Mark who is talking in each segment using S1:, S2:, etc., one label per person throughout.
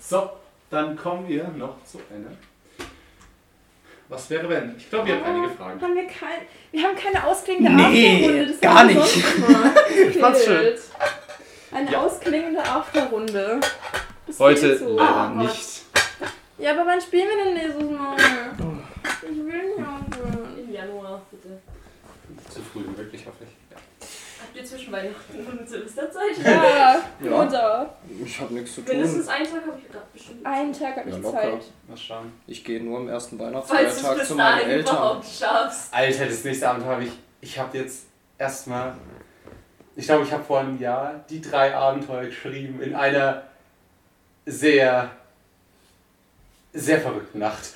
S1: So, dann kommen wir noch zu einer. Was wäre wenn? Ich glaube, ihr habt einige Fragen.
S2: Haben wir, kein, wir haben keine ausklingende
S3: Nee,
S2: Afterrunde. Das
S3: gar
S2: haben wir
S3: nicht.
S4: fand's
S2: fehlt. Eine
S1: Ja.
S2: ausklingende Afterrunde. Das
S1: Heute
S2: so.
S1: leider
S2: Oh Gott.
S1: nicht.
S2: Ja, aber wann spielen wir denn nächstes Mal? Ich will nicht.
S5: Im Januar, bitte.
S1: Zu früh, wirklich hoffe ich.
S5: Ihr zwischen Weihnachten und Silvesterzeit?
S2: Ja,
S3: Ja.
S2: Mutter.
S3: Ich habe nichts zu
S5: Mindestens
S3: tun.
S5: einen Tag habe ich gedacht, bestimmt.
S2: Einen Tag habe
S3: Ja,
S2: ich
S3: locker.
S2: Zeit.
S1: Mal schauen.
S3: Ich gehe nur am ersten Weihnachtsfeiertag zu meinen Eltern.
S5: überhaupt schaffst.
S1: Alter, das nächste Abend habe ich. Ich habe jetzt erstmal. Ich glaube, ich habe vor einem Jahr die drei Abenteuer geschrieben in einer sehr. sehr verrückten Nacht.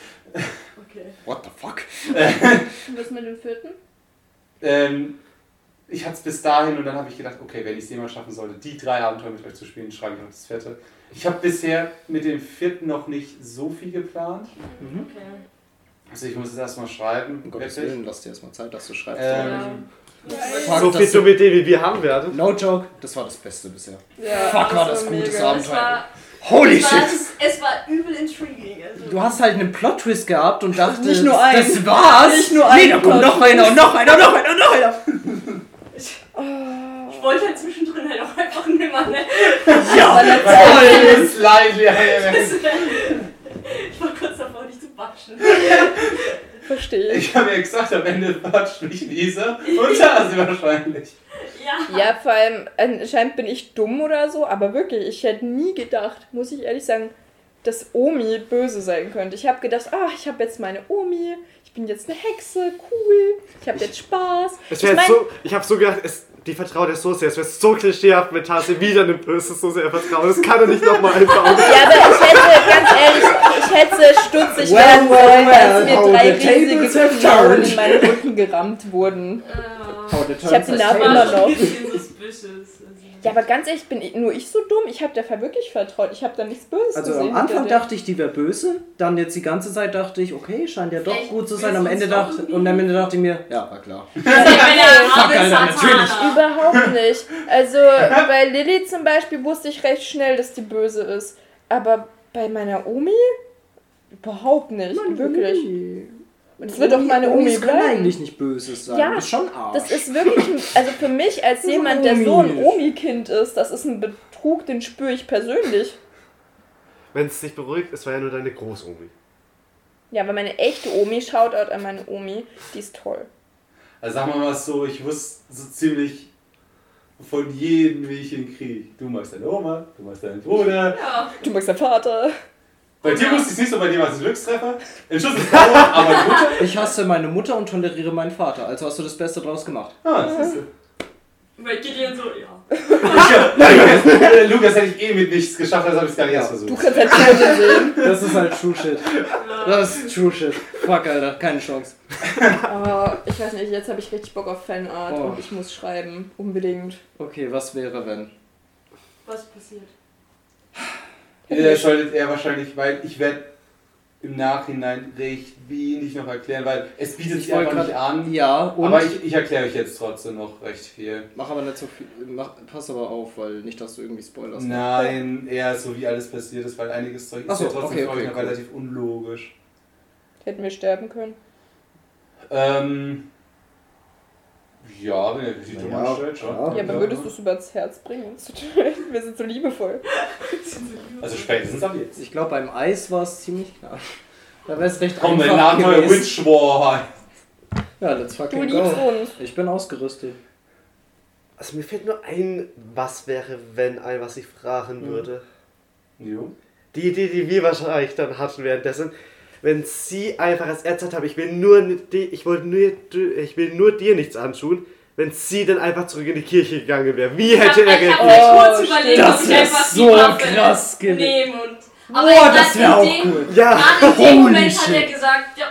S5: Okay.
S3: What the fuck?
S2: Und was mit dem vierten?
S1: Ähm, ich hatte es bis dahin und dann habe ich gedacht, okay, wenn ich es jemals schaffen sollte, die drei Abenteuer mit euch zu spielen, schreibe ich auch das vierte. Ich habe bisher mit dem vierten noch nicht so viel geplant.
S3: Mhm.
S5: Okay.
S1: Also ich muss es erstmal schreiben.
S3: Um Gottes
S1: wirklich.
S3: Willen, lass dir erstmal Zeit, dass du schreibst.
S1: Ähm,
S3: Fuck,
S4: so
S3: das
S4: viel dumme Idee, wie wir haben werden.
S3: No joke, das war das Beste bisher.
S2: Ja,
S3: Fuck, war das gutes
S2: mega.
S3: Abend.
S5: Es war,
S3: Holy
S5: es, war,
S3: shit!
S5: es war übel intriguing. Also.
S3: Du hast halt einen Plot-Twist gehabt und dachtest,
S2: Nicht nur einen.
S3: das war's.
S2: Nicht nur
S3: nee,
S2: einen
S3: da kommt noch einer und noch einer und noch einer und noch einer.
S5: Ich wollte halt zwischendrin halt auch einfach nimmer, ne?
S3: Ja,
S1: Voll ins Leid, ja, ja, ja.
S5: Ich war kurz davor, dich zu batschen.
S2: Verstehe ich.
S1: Habe ja gesagt, am Ende watscht mich Lisa und Hase wahrscheinlich.
S5: Ja.
S2: Ja, vor allem, anscheinend bin ich dumm oder so, aber wirklich, ich hätte nie gedacht, muss ich ehrlich sagen, dass Omi böse sein könnte. Ich habe gedacht, ah, ich habe jetzt meine Omi, bin jetzt eine Hexe, cool, ich habe jetzt Spaß.
S4: Es
S2: Ich mein-
S4: so, ich habe so gedacht, es, die vertraut er so sehr. Es wäre so klischeehaft, wenn Tase wieder einem Böses so sehr vertraut. Das kann er nicht nochmal einbauen.
S2: Ja, aber ich hätte, ganz ehrlich, ich hätte stutzig
S3: Well,
S2: werden
S3: well,
S2: sollen,
S3: well,
S2: als mir
S3: how
S2: drei riesige Knochen in meinen Rücken gerammt wurden.
S3: How the
S2: Ich hab die
S3: turns
S2: Narbe
S3: has
S2: immer noch. Ja, aber ganz ehrlich, bin ich, nur ich so dumm? Ich habe der Fall wirklich vertraut. Ich habe da nichts Böses
S3: Also
S2: gesehen.
S3: am Anfang dachte ich, die wäre böse. Dann jetzt die ganze Zeit dachte ich, okay, scheint ja doch
S5: Vielleicht
S3: gut zu sein. Am Ende dachte, und am Ende dachte ich mir, ja, war klar.
S5: Marvel
S3: Alter, natürlich.
S2: Überhaupt nicht. Also bei Lilly zum Beispiel wusste ich recht schnell, dass die böse ist. Aber bei meiner Omi überhaupt nicht. wirklich. Und es wird doch meine Omi
S3: Omis können
S2: bleiben.
S3: eigentlich nicht böses sein.
S2: Ja,
S3: du bist schon Arsch.
S2: Das ist wirklich, ein- also für mich als jemand, der so ein
S3: Omi.
S2: Omi-Kind ist, das ist ein Betrug, den spüre ich persönlich.
S4: Wenn es dich beruhigt, es war ja nur deine Großomi.
S2: Ja, aber meine echte Omi, Shoutout an meine Omi, die ist toll.
S1: Also sagen wir mal so, ich wusste so ziemlich von jedem, wie ich ihn kriege. Du magst deine Oma, du magst deinen Bruder.
S5: Ja.
S2: Du magst deinen Vater.
S1: Bei dir wusste ich es nicht so, bei dir war es ein Glückstreffer. Ein Schuss ins Blaue, aber guter.
S3: Ich hasse meine Mutter und toleriere meinen Vater. Also hast du das Beste draus gemacht.
S1: Ah, siehst du.
S5: Bei Gideon so, ja.
S1: Lukas, Lukas hätte ich eh mit nichts geschafft, also habe ich es gar nicht erst
S2: Du
S1: versucht.
S2: kannst halt Tote sehen.
S3: Das ist halt True Shit. Das ist True Shit. Fuck, Alter. Keine Chance.
S2: Aber ich weiß nicht, jetzt habe ich richtig Bock auf Fanart
S3: Oh.
S2: und ich muss schreiben. Unbedingt.
S3: Okay, was wäre, wenn?
S5: Was passiert?
S1: Ihr solltet eher wahrscheinlich, weil ich werde im Nachhinein recht wenig noch erklären, weil es bietet sich einfach nicht an.
S3: Ja, und.
S1: Aber ich, ich erkläre euch jetzt trotzdem noch recht viel.
S3: Mach aber nicht so viel. Mach, pass aber auf, weil nicht, dass du irgendwie spoilerst.
S1: Nein, eher so wie alles passiert ist, weil einiges Zeug ist
S3: so,
S1: ja trotzdem
S3: okay, okay, cool.
S1: relativ unlogisch.
S2: Hätten wir sterben können.
S1: Ähm. Ja, wenn ihr die dumm
S3: Ja,
S1: anstellt, schon.
S3: ja.
S2: Ja, aber würdest du es übers Herz bringen? uns zu töten? Wir sind so liebevoll.
S1: Also spätestens ab jetzt.
S3: Ich glaube, beim Eis war es ziemlich klar. Da wäre es recht
S1: Komm,
S3: einfach
S1: Abenteuer
S3: gewesen.
S1: Witch War heißt.
S3: Ja, let's
S2: Du
S3: fucking
S2: liebst
S3: go.
S2: uns.
S3: Ich bin ausgerüstet.
S4: Also mir fehlt nur ein, was wäre, wenn ein, was ich fragen
S3: Mhm.
S4: würde.
S1: Jo.
S4: Die Idee, die wir wahrscheinlich dann hatten währenddessen, wenn sie einfach als Erzeit haben, ich will nur ich wollte nur, ich will nur dir nichts antun, wenn sie dann einfach zurück in die Kirche gegangen wäre. Wie hätte
S5: ich
S4: er
S5: hab, ich hab
S4: reagiert?
S5: mir
S2: Oh,
S5: kurz überlegt,
S3: das
S5: ob ich einfach
S3: so
S5: die Waffe
S3: krass gewesen.
S5: nehme und.
S3: Boah,
S5: gerade
S3: das wäre
S5: in
S3: auch
S5: dem-
S3: cool.
S4: Ja,
S5: Gerade in dem Moment hat er
S3: shit.
S5: gesagt, ja.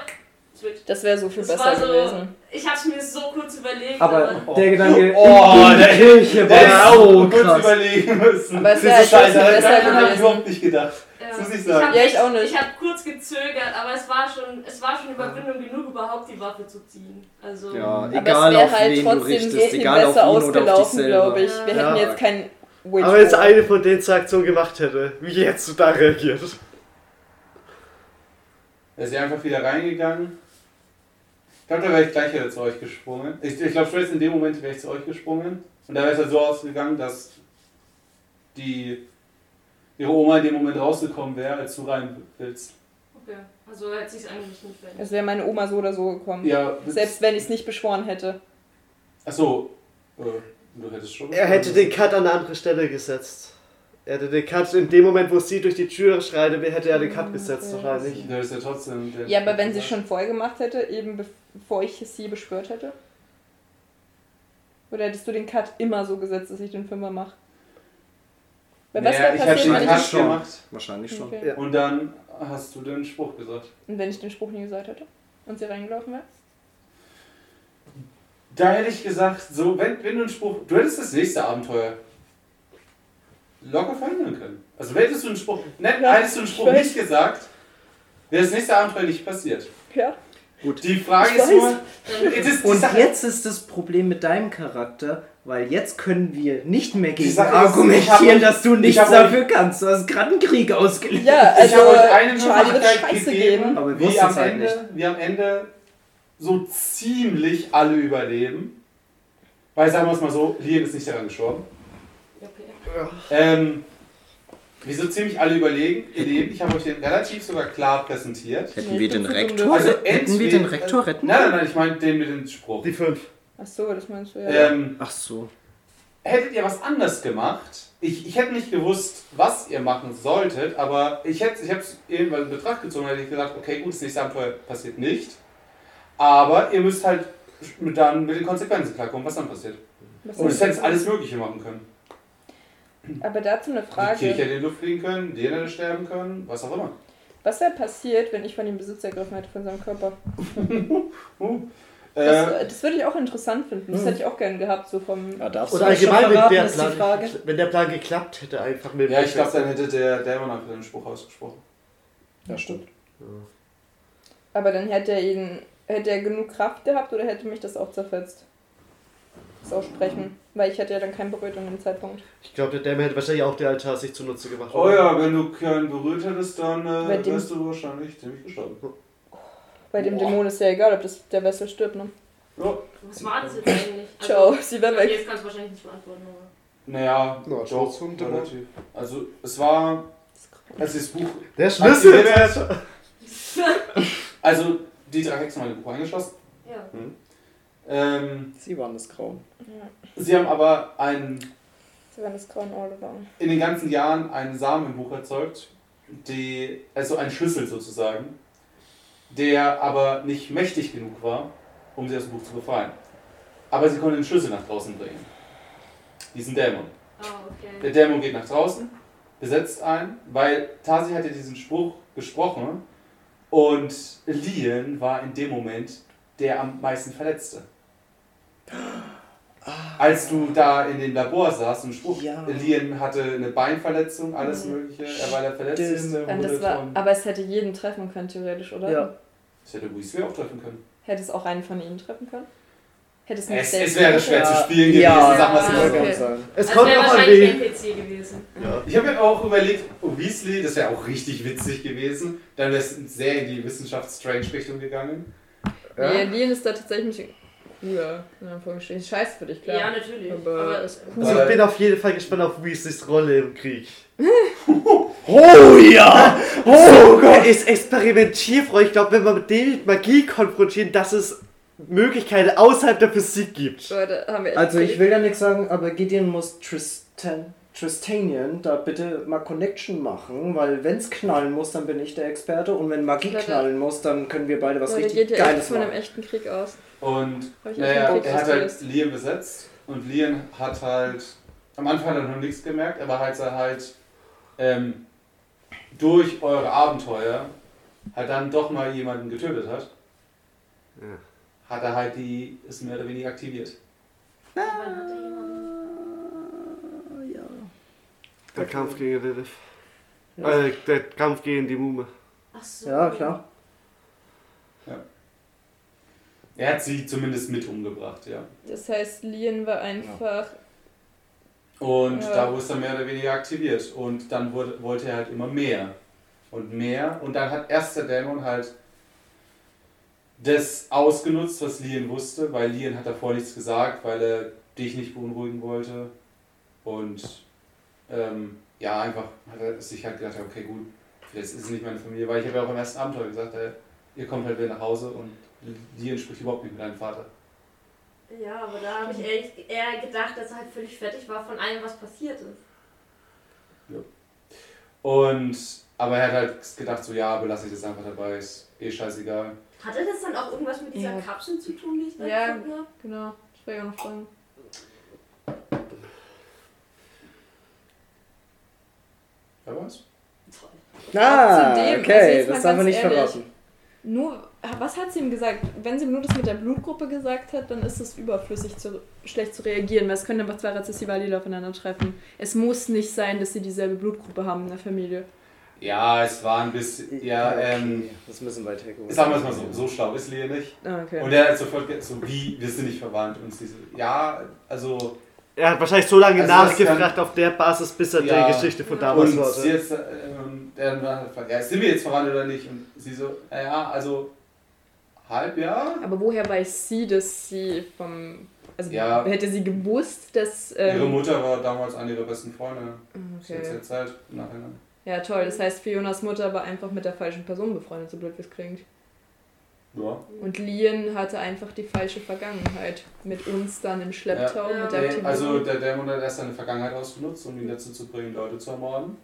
S2: Das wäre so viel
S5: Das
S2: besser
S5: so,
S2: gewesen.
S5: ich hab's mir so kurz überlegt,
S3: Aber
S1: Oh.
S3: der Gedanke,
S1: Oh,
S3: in die
S1: der-
S3: Kirche
S1: Der
S3: war so
S1: auch kurz
S3: krass.
S1: überlegen müssen.
S2: Aber es
S1: Das
S2: wäre
S1: ist
S2: halt
S1: scheiße,
S2: besser
S1: daran habe ich
S2: gewesen.
S1: überhaupt nicht gedacht. Muss ich
S5: hab
S2: Ja, ich auch nicht.
S5: Ich habe kurz gezögert, aber es war schon, es war schon Überwindung genug, überhaupt die Waffe zu ziehen. Also
S3: Ja,
S2: Aber
S3: egal
S2: es wäre halt trotzdem
S3: richtest,
S2: viel
S3: egal
S2: besser ausgelaufen, glaube ich. Wir
S4: Ja.
S2: hätten jetzt keinen Wage
S4: Aber wenn es eine von den zwei Aktionen gemacht hätte, wie hättest du da reagiert?
S1: Da ist einfach wieder reingegangen. Ich glaube, da wäre ich gleich wieder zu euch gesprungen. Ich, ich glaube, spätestens in dem Moment wäre ich zu euch gesprungen. Und da wäre es halt so ausgegangen, dass die ihre Oma in dem Moment rausgekommen wäre, als du rein willst.
S5: Okay, also hätte sich eigentlich nicht verändert.
S2: Es wäre meine Oma so oder so gekommen.
S1: Ja,
S2: Selbst wenn ich es nicht beschworen hätte.
S1: Achso, äh, du hättest schon.
S4: Er hätte den Cut an eine andere Stelle gesetzt. Er hätte den Cut in dem Moment, wo sie durch die Tür schreitet, hätte er den Cut gesetzt
S2: Okay.
S4: wahrscheinlich.
S1: Du hättest ja trotzdem.
S2: Ja, aber wenn sie es schon vorher gemacht hätte, eben bevor ich sie beschwört hätte? Oder hättest du den Cut immer so gesetzt, dass ich den Fünfer mache? Weil was
S1: Naja,
S2: wäre
S1: ich hätte
S2: passiert, wenn ich
S3: schon.
S1: gemacht
S3: Wahrscheinlich schon.
S2: Okay.
S4: Ja.
S1: und dann hast du den Spruch gesagt.
S2: Und wenn ich den Spruch nie gesagt hätte? Und sie reingelaufen wäre?
S1: Da hätte ich gesagt, so, wenn, wenn du einen Spruch. Du hättest das nächste Abenteuer locker verhindern können. Also hättest du einen Spruch. Ne,
S2: Ja,
S1: hättest du einen Spruch nicht gesagt, wäre das nächste Abenteuer nicht passiert.
S2: Ja.
S1: Die Frage
S2: Ich
S1: ist
S2: weiß.
S1: nur. Ist
S3: Und
S1: Sache-
S3: jetzt ist das Problem mit deinem Charakter, weil jetzt können wir nicht mehr gegen argumentieren, dass du
S1: ich
S3: nichts dafür kannst. Du hast gerade einen Krieg ausgelöst.
S2: Ja,
S1: ich habe
S2: also
S1: euch eine
S2: Charlie wird
S1: Möglichkeit
S2: Scheiße
S1: gegeben,
S2: geben.
S3: Aber wir
S1: wie am,
S3: es halt
S1: Ende,
S3: nicht.
S1: wie am Ende so ziemlich alle überleben. Weil sagen wir es mal so, Lian ist nicht daran gestorben.
S5: Okay.
S1: Ähm, wie so ziemlich alle überlegen, leben. Ich habe euch den relativ sogar klar präsentiert.
S3: Hätten wir
S2: ich
S3: den Rektor,
S1: Also
S3: hätten wir den Rektor retten
S1: Nein, nein, nein, ich meine den mit dem Spruch.
S4: Die fünf.
S2: Ach so, das meinst du ja.
S1: Ähm,
S3: Ach so.
S1: hättet ihr was anders gemacht, ich, ich hätte nicht gewusst, was ihr machen solltet, aber ich hätte ich es irgendwann in Betracht gezogen, hätte ich gesagt, okay, gut, das nächste Abenteuer passiert nicht, aber ihr müsst halt mit, dann mit den Konsequenzen klarkommen, was dann passiert.
S2: Was
S1: Und es hätte alles Mögliche machen können.
S2: Aber dazu eine
S1: Die Kirche
S2: Frage.
S1: hätte in die Luft fliegen können, die hätte sterben können, was auch immer.
S2: Was wäre passiert, wenn ich von ihm Besitz ergriffen hätte von seinem Körper? Das,
S1: äh,
S2: das würde ich auch interessant finden. Das
S3: Hm.
S2: hätte ich auch gern gehabt, so vom.
S3: Ja, darfst
S4: Oder allgemein, wenn
S3: verraten,
S4: der,
S3: ist die
S4: Plan,
S3: Frage.
S4: wenn der Plan geklappt hätte, einfach mit
S1: ja, ich glaube, dann hätte der Dämon einfach den Spruch ausgesprochen.
S3: Ja, stimmt.
S2: Aber dann hätte er ihn. Hätte er genug Kraft gehabt oder hätte mich das auch zerfetzt? Das Aussprechen. Weil ich hätte ja dann keinen berührt an dem Zeitpunkt.
S4: Ich glaube, der Dämon hätte wahrscheinlich auch der Altar sich zunutze gemacht.
S1: Oh ja, wenn du keinen berührt hättest, dann äh,
S2: dem-
S1: wärst du wahrscheinlich ziemlich gestorben.
S2: Bei dem
S1: Boah.
S2: Dämon ist ja egal, ob das, der Wessel stirbt, ne?
S1: Ja,
S5: Was war das jetzt eigentlich?
S2: Ciao, sie wäre weg.
S5: Jetzt kannst du wahrscheinlich nicht beantworten, aber.
S1: naja,
S4: Ja, Dämon.
S1: relativ. Also, es war, als das Buch
S4: Der Schlüssel!
S1: aktiviert wird, also die drei Hexen haben in das Buch eingeschlossen.
S5: Ja.
S1: Ähm,
S3: Sie waren das Grauen.
S2: Ja.
S1: sie haben aber einen,
S2: Sie waren das grauen All around.
S1: in den ganzen Jahren einen Samen im Buch erzeugt, die, also ein Schlüssel sozusagen, der aber nicht mächtig genug war, um sie aus dem Buch zu befreien. Aber sie konnten den Schlüssel nach draußen bringen. Diesen Dämon.
S5: Ah, okay.
S1: Der Dämon geht nach draußen, besetzt einen, weil Tasi hatte diesen Spruch gesprochen und Lian war in dem Moment der am meisten Verletzte. Als du da in dem Labor saßt und Spruch,
S3: Ja.
S1: Lian hatte eine Beinverletzung, alles mögliche, er war der verletzteste
S2: aber es hätte jeden treffen können, theoretisch, oder?
S3: Ja.
S1: Das hätte Weasley auch treffen können.
S2: Hätte es auch einen von ihnen treffen können? Hätte es nicht
S1: Es,
S2: selbst
S1: es wäre schwer
S3: Ja.
S1: zu spielen gewesen,
S3: Ja,
S1: sag mal
S2: ja,
S1: so.
S2: okay.
S3: sein.
S4: Es
S5: Das
S4: kommt
S5: wahrscheinlich
S4: wen.
S5: NPC gewesen.
S4: Ja.
S1: Ich habe mir auch überlegt, oh, Weasley, das wäre auch richtig witzig gewesen. Dann wäre es sehr in die Wissenschafts-Strange-Richtung gegangen.
S4: Ja.
S2: Nee, Lien ist da tatsächlich ein cooler, in Anführungsstrichen. Scheiße für dich, klar.
S5: Ja, natürlich.
S2: Aber
S5: Aber,
S2: ist
S4: Also ich bin auf jeden Fall gespannt auf Weasleys Rolle im Krieg.
S3: Oh ja!
S4: Oh Gott! Er ist experimentierfreudig. Ich glaube, wenn man mit dem mit Magie konfrontiert, dass es Möglichkeiten außerhalb der Physik gibt.
S2: Leute, haben wir echt
S3: Also ich will da nichts sagen, aber Gideon muss Tristan, Tristanian da bitte mal Connection machen, weil wenn's knallen muss, dann bin ich der Experte und wenn Magie
S2: Leute.
S3: knallen muss, dann können wir beide was
S2: Leute,
S3: richtig
S2: geht ja echt
S3: Geiles
S2: von einem
S3: machen.
S2: echten Krieg aus.
S1: Und naja, er hat halt Liam besetzt und Liam hat halt, am Anfang hat er noch nichts gemerkt, aber als er halt ähm, durch eure Abenteuer halt dann doch mal jemanden getötet hat,
S4: Ja.
S1: hat er halt die, ist mehr oder weniger aktiviert.
S5: Er jemanden?
S4: Der Kampf gegen Lilith.
S3: Ja.
S4: Äh, der Kampf gegen die Mume.
S5: Ach so.
S3: Ja, klar.
S1: Er hat sie zumindest mit umgebracht, ja.
S2: Das heißt, Lien war einfach
S1: Und
S2: Ja.
S1: da wurde es dann mehr oder weniger aktiviert. Und dann wurde, wollte er halt immer mehr. Und mehr. Und dann hat erst der Dämon halt das ausgenutzt, was Lien wusste, weil Lien hat davor nichts gesagt, weil er dich nicht beunruhigen wollte. Und ähm, ja, einfach hat er sich halt gedacht, okay, gut, jetzt ist es nicht meine Familie, weil ich habe ja auch im ersten Abenteuer gesagt, ey, ihr kommt halt wieder nach Hause und Lien spricht überhaupt nicht mit deinem Vater.
S5: Ja, aber da habe ich ehrlich, eher gedacht, dass er halt völlig fertig war von allem, was passiert ist.
S1: Und, aber er hat halt gedacht, so ja, belasse ich das einfach dabei, ist eh scheißegal.
S5: Hatte das dann auch irgendwas mit dieser
S2: Ja.
S5: Kapsel zu tun, die ich da
S2: Ja.
S5: gefunden habe?
S2: Genau, das war ja noch fragen.
S1: Wer weiß?
S5: Toll.
S3: Ah,
S2: Zudem, also
S3: okay, das darf man nicht
S2: ehrlich.
S3: verraten.
S2: Nur, was hat sie ihm gesagt? Wenn sie ihm nur das mit der Blutgruppe gesagt hat, dann ist es überflüssig, zu, schlecht zu reagieren, weil es können einfach zwei rezessive Allele aufeinander treffen. Es muss nicht sein, dass sie dieselbe Blutgruppe haben in der Familie.
S1: Ja, es war ein bisschen, ja, ähm,
S3: das müssen wir hergeholt.
S1: sagen wir es mal so, so schlau ist Lea nicht.
S2: Ah, okay.
S1: Und er hat sofort so, wie, wir sind nicht verwandt. Und sie so, ja, also,
S4: Er hat wahrscheinlich so lange
S1: Also
S4: nachgefragt auf der Basis, bis er
S1: Ja.
S4: die Geschichte von damals
S1: und sie
S4: hörte.
S1: jetzt, ähm, dann hat gefragt, ja, sind wir jetzt verwandt oder nicht? Und sie so, naja, also, halb, ja.
S2: Aber woher weiß sie, dass sie vom. Also
S1: Ja.
S2: hätte sie gewusst, dass. Ähm,
S1: Ihre Mutter war damals eine ihrer besten Freunde.
S2: okay.
S1: Okay. Zur Zeit, im Nachhinein.
S2: Ja, toll. Das heißt, Fionas Mutter war einfach mit der falschen Person befreundet, so blöd wie es klingt.
S1: Ja.
S2: Und Lien hatte einfach die falsche Vergangenheit. Mit uns dann im Schlepptau,
S5: Ja.
S2: mit der
S1: Nee,
S2: Aktivierung.
S1: also der Dämon hat erst seine Vergangenheit ausgenutzt, um ihn dazu zu bringen, Leute zu ermorden.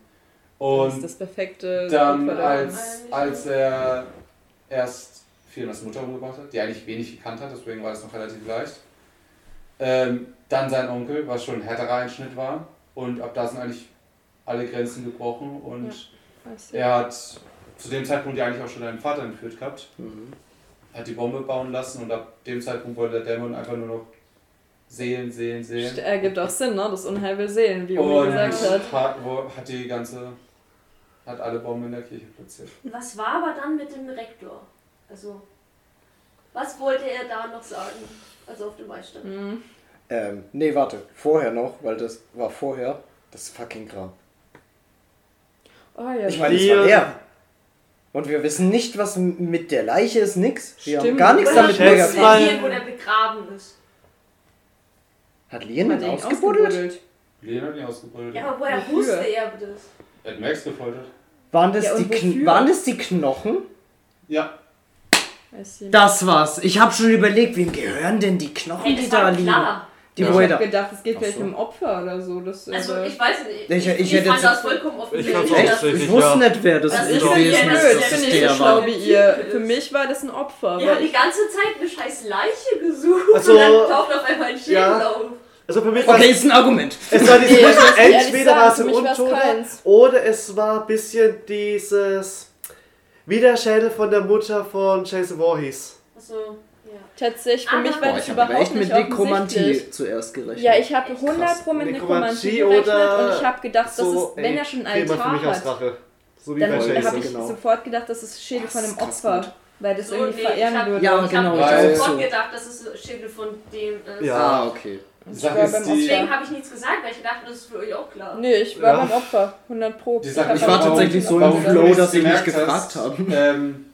S2: das ist
S1: Und
S2: das perfekte
S1: dann,
S2: der-
S1: als, als er erst Fionas Mutter umgebracht hat, die eigentlich wenig gekannt hat, deswegen war das noch relativ leicht. Ähm, dann sein Onkel, was schon ein härterer Einschnitt war. Und ab da sind eigentlich alle Grenzen gebrochen. Und
S2: du?
S1: er hat zu dem Zeitpunkt ja eigentlich auch schon einen Vater entführt gehabt.
S3: Mhm.
S1: Hat die Bombe bauen lassen und ab dem Zeitpunkt wollte der Dämon einfach nur noch Seelen, Seelen, Seelen.
S2: Ergibt auch Sinn, ne? Das Unheil will Seelen, wie Uli
S1: Und
S2: gesagt hat.
S1: hat, wo, hat die ganze, hat alle Bomben in der Kirche platziert.
S5: Was war aber dann mit dem Rektor? Also, was wollte er da noch sagen, als er auf dem Eis stand?
S2: Mhm.
S3: Ähm, nee, warte. Vorher noch, weil das war vorher das fucking Grab.
S2: Oh ja,
S3: Ich meine, es war leer. Und wir wissen nicht, was mit der Leiche ist, nix. Wir haben
S2: Stimmt.
S3: gar nichts damit mehr
S5: verlieren, wo der begraben ist.
S3: Hat Lien
S2: hat
S3: ihn ausgebuddelt?
S2: ausgebuddelt.
S1: Lena hat ihn ausgebrüllt.
S5: Ja, aber woher
S2: Wofür?
S5: wusste er das?
S1: Er hat Max gefoltert.
S3: Waren das,
S2: Ja,
S3: die Kn waren das die Knochen?
S1: Ja.
S2: Ich.
S3: Das war's. Ich habe schon überlegt, wem gehören denn die Knochen, die da
S5: war
S3: liegen?
S5: klar.
S3: Die
S1: Ja.
S2: ich hab
S3: da.
S2: gedacht, es geht
S3: Ach
S2: vielleicht
S3: so.
S2: um Opfer oder so. Das,
S5: Also,
S2: äh,
S5: ich weiß nicht.
S3: Ich- ich hätte
S5: fand
S3: jetzt-
S5: das vollkommen offensichtlich. dass-
S4: offensichtlich.
S3: Ich wusste
S4: ja.
S3: nicht, wer das,
S5: Das
S3: ist
S5: ist
S2: ich
S3: ist.
S2: blöd,
S5: das
S2: ich
S3: dass es
S2: nicht so
S3: der
S2: schlau
S3: war.
S2: wie ihr. Für mich war das ein Opfer.
S5: Wir haben die
S2: ich,
S5: ganze Zeit eine scheiß Leiche gesucht
S4: Also-
S5: und dann taucht auf einmal ein Schild
S4: Ja.
S5: auf.
S4: Also für mich war
S3: Okay, ist ein Argument.
S4: es war dieses
S2: ich
S4: entweder war es ein Untoter oder es war ein bisschen dieses wie der Schädel von der Mutter von Jason Voorhees.
S5: Achso, ja.
S2: tatsächlich, für
S5: Aber-
S2: mich war
S5: Boah,
S2: das
S3: ich habe
S2: überhaupt
S3: echt mit
S2: nicht offensichtlich.
S3: Nekromantie zuerst gerechnet.
S2: Ja, ich habe
S3: Krass.
S2: 100 Pro mit
S4: Nekromantie
S2: gerechnet und ich habe gedacht, das
S4: so,
S2: ist, wenn
S4: ey,
S2: er schon einen Altar hat,
S4: Rache. So wie
S2: dann habe ich
S3: genau.
S2: sofort gedacht, das ist Schädel von einem Opfer,
S3: gut.
S2: weil das
S5: So,
S2: irgendwie
S5: nee,
S2: verehren
S5: hab-
S2: würde.
S3: Ja,
S5: ich
S3: genau,
S5: habe
S3: ich
S1: auch
S5: sofort
S3: so.
S5: gedacht, dass es Schädel von dem ist.
S4: Ja.
S3: Ah, okay.
S2: Ich
S1: die,
S5: Deswegen habe ich nichts gesagt, weil ich dachte, das ist für euch auch klar.
S2: Nee, ich war
S4: Ja.
S2: beim Opfer, 100 Pro.
S1: Die Sache ist,
S3: Ich war tatsächlich so im Flow, dass ich nicht
S1: gemerkt
S3: gefragt
S1: hast,
S3: habe.
S1: Ähm,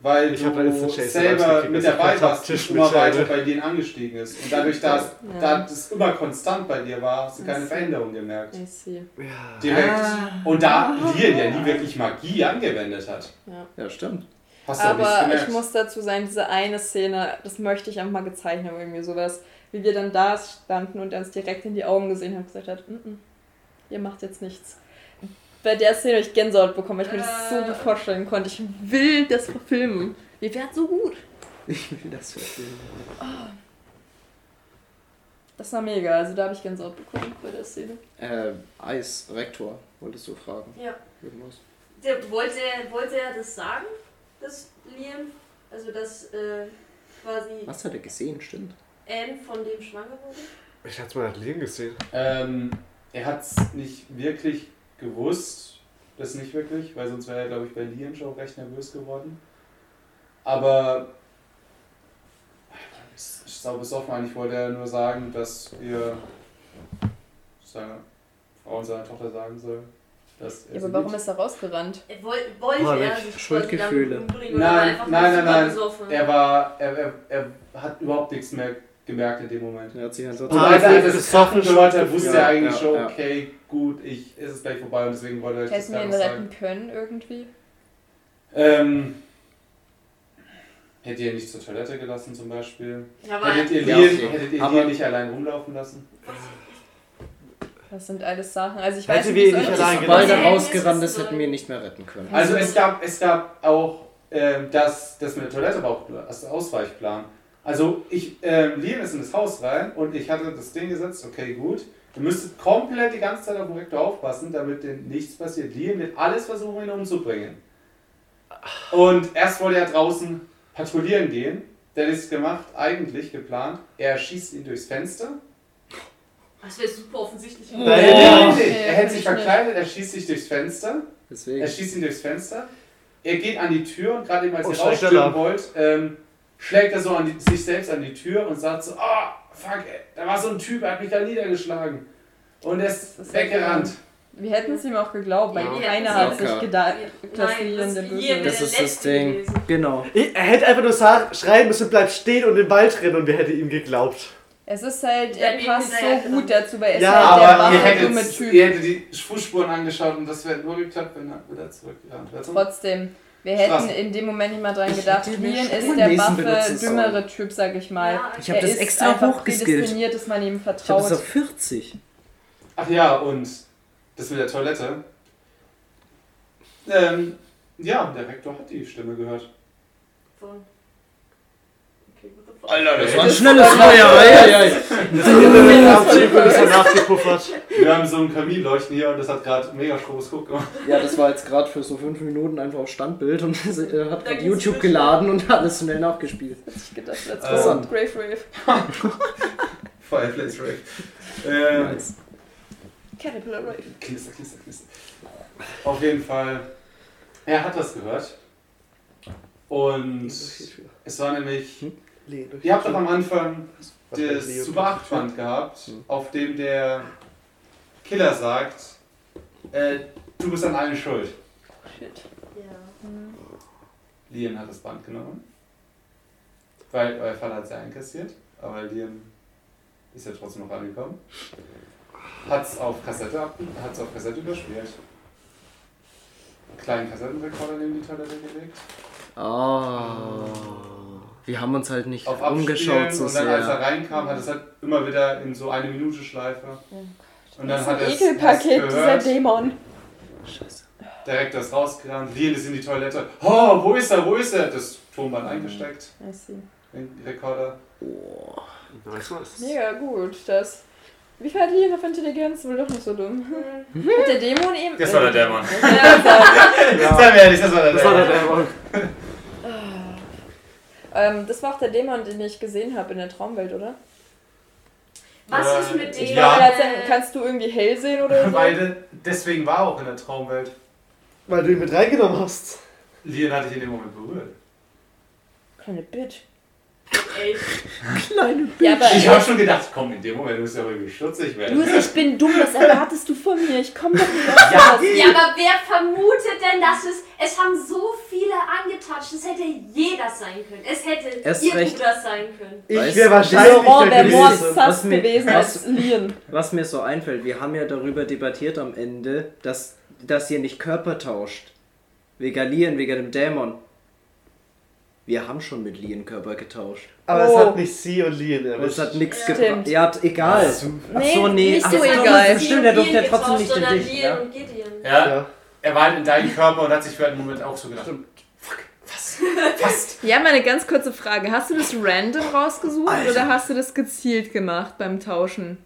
S1: weil
S4: Ich
S1: du selber mit
S4: dass ich
S1: dabei
S4: einen
S1: warst,
S4: Tisch
S1: dass immer weiter bei dir angestiegen ist. Und dadurch, dass
S2: Ja.
S1: da das immer konstant bei dir war, hast du keine. Veränderung gemerkt.
S2: I see.
S4: Ja.
S1: Direkt.
S3: Ah.
S1: Und da Lien ja nie wirklich Magie angewendet hat,
S3: Ja, stimmt.
S1: hast
S2: Aber ich muss dazu sagen, diese eine Szene, das möchte ich einfach mal gezeichnet haben, irgendwie sowas, wie wir dann da standen und er uns direkt in die Augen gesehen hat und gesagt hat, "Mm, mm, ihr macht jetzt nichts. Bei der Szene habe ich Gänsehaut bekommen, weil ich mir das so
S5: Äh.
S2: gut vorstellen konnte. Ich will das verfilmen. Wir werden so gut.
S3: Ich will das verstehen.
S2: Das war mega, also da habe ich Gänsehaut bekommen bei der Szene.
S3: Äh, Eis, Rektor, wolltest du fragen?
S5: Ja.
S3: Irgendwas?
S5: Der, wollte, wollte er das sagen, das Liam? Also, dass äh, quasi
S3: Was hat er gesehen, stimmt?
S5: Anne von dem schwanger wurde?
S4: Ich hatte mal Leben gesehen.
S1: Ähm, er hat es nicht wirklich gewusst, das nicht wirklich, weil sonst wäre er, glaube ich, bei Lien schon recht nervös geworden. Aber ich sau besoffen eigentlich wollte er nur sagen, dass wir seiner Frau und seiner Tochter sagen soll, dass er
S2: Ja, aber warum
S1: liebt.
S2: ist er rausgerannt?
S5: Er woll, wollte
S3: Boah,
S5: er sich
S3: Schuldgefühle.
S1: Nein, nein, nein, nein. Er war, er, er, er hat überhaupt nichts mehr gemerkt in dem Moment.
S3: Er hat sich einfach
S1: Und
S4: Ah,
S1: als er
S4: also
S1: das Sachen gehört hat, wusste
S3: Ja,
S1: er eigentlich
S3: ja,
S1: schon,
S3: ja.
S1: okay, gut, ich, ist es gleich vorbei und deswegen wollte er das
S2: Hätten wir ihn retten
S1: sagen.
S2: können irgendwie?
S1: Ähm, hättet ihr ihn nicht zur Toilette gelassen zum Beispiel?
S5: Ja, aber
S1: Hättet ihr
S3: Ja,
S1: Lien, hättet ihr
S3: Aber-
S1: nicht allein rumlaufen lassen?
S2: Das sind alles Sachen. Also ich weiß
S4: Hätte
S2: nicht,
S4: wir nicht
S2: ich
S4: allein gelassen.
S5: Ja,
S3: rausgerannt
S5: das
S3: hätten wir ihn nicht mehr retten können.
S1: Also es gab, es gab auch ähm, das, das mit der Toilette war auch das Ausweichplan. Also ich, ähm, Liam ist in das Haus rein und ich hatte das Ding gesetzt, okay gut, ihr müsstet komplett die ganze Zeit auf den Rektor aufpassen, damit denn nichts passiert. Liam wird alles versuchen, ihn umzubringen. Und erst wollte er draußen patrouillieren gehen, der es gemacht, eigentlich geplant, er schießt ihn durchs Fenster.
S5: das wäre super offensichtlich.
S1: Nein, nein, nein,
S2: okay,
S1: er hätte sich verkleidet, er schießt sich durchs Fenster.
S3: Deswegen.
S1: Er schießt ihn durchs Fenster. Er geht an die Tür und gerade eben als
S4: Oh,
S1: ihr
S4: er
S1: rausstürmen wollt, ähm, schlägt er so an die, sich selbst an die Tür und sagt so, ah, fuck, ey, da war so ein Typ, der hat mich da niedergeschlagen. Und er ist
S2: ist
S1: weggerannt.
S2: Wir hätten es ihm auch geglaubt, weil
S5: Ja.
S2: keiner hat sich gedacht, dass
S5: das
S2: der Böse ist.
S3: Das
S5: der
S3: ist das Ding.
S5: gewesen.
S3: Genau.
S4: Er hätte einfach nur sagen, schreien müssen, bleib stehen und in den Wald rennen und wir hätten ihm geglaubt.
S2: Es ist halt, er passt so gut dazu, weil er ist
S4: Ja,
S2: halt der
S1: Aber ihr
S2: wahre dumme Typ.
S1: ihr hättet die Fußspuren angeschaut und das wäre nur geklappt, wenn er wieder zurückgerannt wäre.
S2: Trotzdem, wir hätten in dem Moment nicht mal dran gedacht, Lian ist der
S3: sollen.
S2: dümmere Typ, sag ich mal.
S5: Ja,
S3: Ich habe
S2: Er
S3: das
S2: ist
S3: extra hochgeskillt.
S2: dass man ihm
S3: Ich habe
S2: vertraut.
S3: das auf 40.
S1: Ach ja, und das mit der Toilette. Ähm, ja, der Rektor hat die Stimme gehört.
S5: Von- Okay, what the fuck?
S1: Alter,
S3: Das war ein schnelles Feuer.
S4: Das ist nachgepuffert.
S1: Wir haben so ein Kaminleuchten hier und das hat gerade mega Stroboskop gemacht.
S3: Ja, das war jetzt gerade für so 5 Minuten einfach auf Standbild und äh, hat gerade YouTube geladen und alles schnell nachgespielt.
S2: Ich gedacht, let's go.
S1: Ähm.
S2: Grave Rave.
S1: Fireplace Rave. Äh,
S3: Nice.
S2: Caterpillar Rave.
S1: Knister, knister, knister. Auf jeden Fall, er hat das gehört. Und es war nämlich, ihr habt doch am Anfang das Super 8 Band gehabt, auf dem der Killer sagt, äh, du bist an allem schuld.
S2: Shit.
S5: Ja.
S1: Liam hat das Band genommen. Weil euer Vater hat es ja einkassiert, aber Liam ist ja trotzdem noch angekommen. Hat es auf Kassette hat's auf Kassette überspielt. Kleinen Kassettenrekorder neben die Toilette gelegt.
S3: Ah. Wir haben uns halt nicht
S1: Auf
S3: umgeschaut
S1: Abspielen
S3: so
S1: und dann als er
S3: sehr.
S1: reinkam, hat es halt immer wieder in so eine Minute Schleife. Und dann
S2: Das
S1: hat
S2: ist
S1: er
S2: Ekelpaket, dieser. Dämon.
S3: Scheiße.
S1: Direkt ist rausgerannt, Liam ist in die Toilette. Oh, wo ist er, wo ist er? Das Tonband eingesteckt,
S2: I see.
S1: den Rekorder.
S4: Nice, nice.
S2: Mega gut, das. Wie viel hat Lian auf Intelligenz? Wohl doch nicht so dumm.
S5: Hm.
S2: Hat der Dämon eben.
S1: Das war der Dämon.
S2: Ja, das,
S1: Sei mir ehrlich, das war der
S4: Das war der
S1: Dämon.
S2: Ähm, das war auch der Dämon, den ich gesehen habe in der Traumwelt, oder?
S5: Was
S1: Äh,
S5: ist mit dem?
S1: ja.
S2: Sagen, kannst du irgendwie hell sehen oder so?
S1: Weil deswegen war er auch in der Traumwelt.
S4: Weil du ihn mit reingenommen hast.
S1: Lian hatte ich in dem Moment berührt.
S2: Kleine Bitch.
S5: Ey,
S3: Kleine
S2: Ja, aber.
S1: Ich habe schon gedacht, komm, in dem Moment muss ja irgendwie stutzig werden.
S2: Luis, ich bin dumm, was erwartest du von mir? Ich komme doch nicht auf
S1: Ja,
S5: ja, aber wer vermutet denn, dass es. Es haben so viele angetatscht, es hätte jeder sein können. Es hätte
S3: Erst
S5: ihr
S3: recht.
S5: Bruder sein können.
S4: Ich wäre wahrscheinlich
S2: Laurent
S4: der
S3: was mir-
S2: gewesen
S3: was-
S2: als Lian.
S3: Was mir so einfällt, wir haben ja darüber debattiert am Ende, dass, dass ihr nicht Körper tauscht. Wegen Lien, wegen dem Dämon. Wir haben schon mit Lien Körper getauscht.
S4: Aber
S2: Oh.
S4: es hat nicht sie und Lien erwischt.
S3: es hat nichts
S5: Ja.
S3: gebracht.
S2: Stimmt.
S3: Ja, egal. Ach so, nee.
S2: nicht
S3: Ach
S2: so
S3: so,
S2: egal.
S3: Stimmt, der durfte ja trotzdem nicht in dich. Ja?
S5: und Gideon.
S1: Ja,
S4: Ja.
S1: er war halt in deinem Körper und hat sich für einen Moment auch so gedacht. Fuck, was? Fast.
S2: Ja, mal eine ganz kurze Frage. Hast du das random rausgesucht oder hast du das gezielt gemacht beim Tauschen?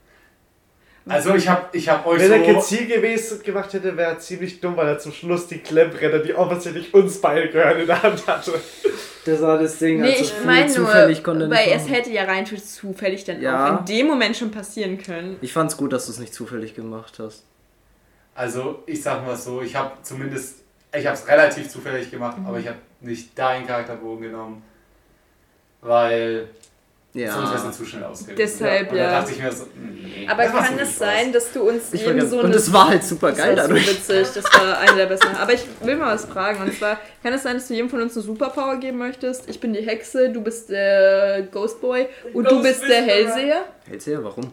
S1: Also ich habe ich hab euch
S4: Wenn er
S1: so...
S4: gezielt gewesen gemacht hätte, wäre er ziemlich dumm, weil er zum Schluss die Klemmbretter, die offensichtlich uns beide gehören, in der Hand hatte.
S3: Das war das Ding.
S2: Nee,
S3: also
S2: ich meine nur,
S3: zufällig konnte er
S2: weil es hätte ja rein zufällig dann
S3: Ja.
S2: auch in dem Moment schon passieren können.
S3: Ich fand's gut, dass du es nicht zufällig gemacht hast.
S1: Also ich sag mal so, ich habe zumindest... Ich habe es relativ zufällig gemacht, aber ich habe nicht deinen Charakterbogen genommen. Weil
S3: Ja.
S1: Sonst wäre es zu schnell ausgegangen.
S2: Deshalb,
S1: Und
S2: ja.
S1: Da dachte ich mir so, nee.
S2: Aber
S1: das macht
S2: kann es sein, dass du uns
S3: Ich
S2: eben
S3: war
S2: so
S3: und
S2: eine
S3: es war halt super
S2: Das
S3: geil
S2: war so
S3: dadurch.
S2: witzig, das war eine der besten. Aber ich will mal was fragen. Und zwar, kann es sein, dass du jedem von uns eine Superpower geben möchtest? Ich bin die Hexe, du bist der Ghostboy und du
S5: Ghost
S2: bist der. Hellseher?
S3: Du ja, warum?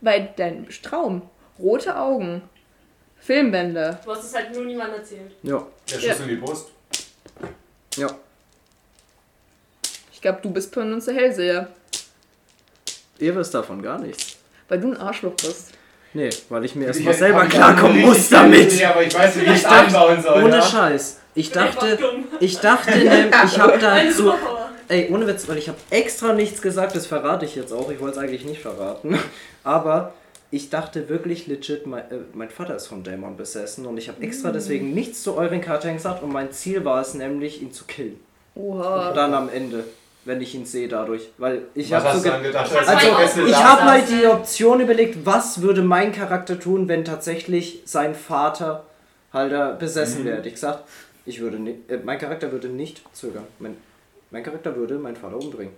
S2: Weil dein Traum, rote Augen, Filmbänder.
S5: Du hast es halt nur niemandem erzählt.
S3: Ja.
S1: Der Schuss
S2: Ja.
S1: in die Brust.
S3: Ja.
S2: Ich glaube, du bist von uns der Hellseher.
S3: Ihr wisst davon gar nichts.
S2: Weil du ein Arschloch bist.
S3: Nee, weil ich mir
S1: Ich
S3: erstmal selber klarkommen muss damit.
S1: Idee, aber ich weiß nicht, wie ich es
S3: dachte-
S1: anbauen soll.
S3: Ohne
S1: ja?
S3: Scheiß. Ich dachte, ich dachte, nämlich, ich habe dazu,
S5: Superpower.
S3: ey, ohne Witz, weil ich habe extra nichts gesagt, das verrate ich jetzt auch, ich wollte es eigentlich nicht verraten, aber ich dachte wirklich legit, mein, äh, mein Vater ist von Dämon besessen und ich habe extra deswegen nichts zu euren Charakteren gesagt und mein Ziel war es nämlich, ihn zu killen.
S2: Oha.
S3: Und dann am Ende, wenn ich ihn sehe dadurch, weil ich
S1: Was
S3: habe
S1: hast
S3: so
S1: du
S3: ge-
S1: gedacht?
S5: Ich
S1: als
S5: hab
S1: du
S5: halt
S1: Gäste
S5: auch-
S3: ich habe halt die Option überlegt, was würde mein Charakter tun, wenn tatsächlich sein Vater halt besessen
S1: Mhm.
S3: wäre. Ich gesagt, ich würde ni- äh, mein Charakter würde nicht zögern. Mein, mein Charakter würde meinen Vater umbringen.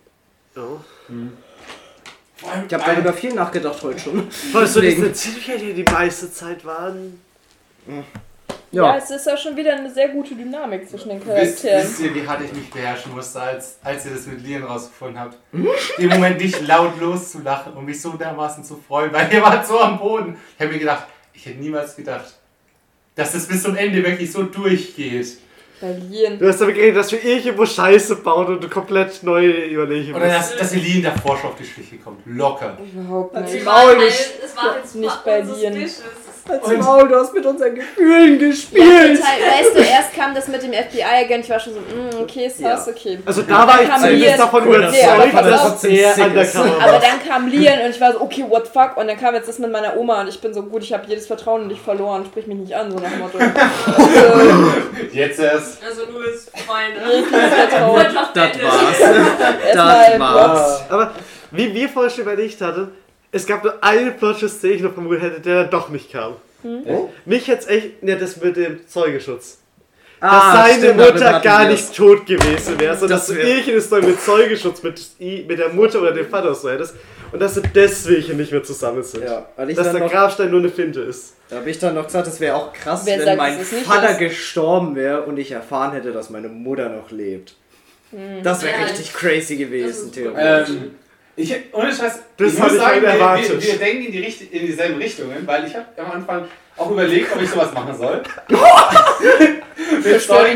S4: Oh.
S1: Allem
S3: Ich habe darüber viel nachgedacht heute schon.
S4: Weißt du, diese Zielchen, die die meiste Zeit waren?
S2: Ja.
S3: Ja,
S2: es ist auch schon wieder eine sehr gute Dynamik zwischen den
S1: Wisst,
S2: Charakteren.
S1: wisst ihr, wie hart ich mich beherrschen musste, als, als ihr das mit Lian rausgefunden habt? Im Moment nicht laut loszulachen und mich so dermaßen zu freuen, weil ihr wart so am Boden. Ich habe mir gedacht, ich hätte niemals gedacht, dass das bis zum Ende wirklich so durchgeht.
S2: Bei Lien.
S4: Du hast damit geredet, dass wir irgendwo Scheiße bauen und du komplett neu überlegen
S1: Oder dass, dass Lian davor schon auf die Schliche kommt. Locker.
S2: Überhaupt nicht.
S5: waren
S2: Maul nicht.
S5: es war jetzt
S2: nicht bei
S5: unseres
S1: Und-
S2: Maul, du hast mit unseren Gefühlen
S6: Ja,
S2: gespielt.
S6: total. Weißt du, erst kam das mit dem FBI-Agent, ich war schon so, mm, okay, ist
S3: Ja.
S6: das okay.
S4: Also da war ich zumindest davon überzeugt,
S6: Nee,
S4: dass er
S3: Sick
S4: undercover
S3: ist.
S6: Aber dann kam Lian und ich war so, okay, what the fuck? Und dann kam jetzt das mit meiner Oma und ich bin so, gut, ich habe jedes Vertrauen in dich verloren, sprich mich nicht an, so nach dem Motto.
S1: Jetzt erst.
S5: Also nur das Freunde.
S6: Vertrauen.
S3: Das war's.
S6: Erstmal
S3: war's.
S4: Aber wie wir vorhin schon überlegt hatten, es gab nur den ich noch vermutet hätte, der dann doch nicht kam.
S3: Oh.
S4: Mich jetzt echt, ja, das mit dem Zeugenschutz. Dass
S3: Ah,
S4: seine
S3: stimmt,
S4: Mutter gar nicht tot gewesen wäre, sondern
S3: Das
S4: dass du
S3: wär-
S4: irgendeine Story mit Zeugenschutz mit, mit der Mutter oder dem Vater so hättest und dass sie deswegen nicht mehr zusammen sind.
S3: Ja, weil ich
S4: dass
S3: dann
S4: der
S3: noch,
S4: Grabstein nur eine Finte ist.
S3: da habe ich dann noch gesagt, es wäre auch krass,
S6: Wer
S3: wenn
S6: sagt,
S3: mein
S6: dass
S3: Vater
S6: ist?
S3: gestorben wäre und ich erfahren hätte, dass meine Mutter noch lebt. Das wäre
S5: Ja,
S3: richtig crazy
S5: das
S3: gewesen,
S5: ist
S3: theoretisch.
S1: Ähm, ich, ohne Scheiß,
S4: Das
S1: ich muss
S4: ich
S1: sagen,
S4: halt
S1: wir, wir, denken in, die Richt in dieselben Richtungen, weil ich habe am Anfang auch überlegt, ob ich sowas machen soll. mit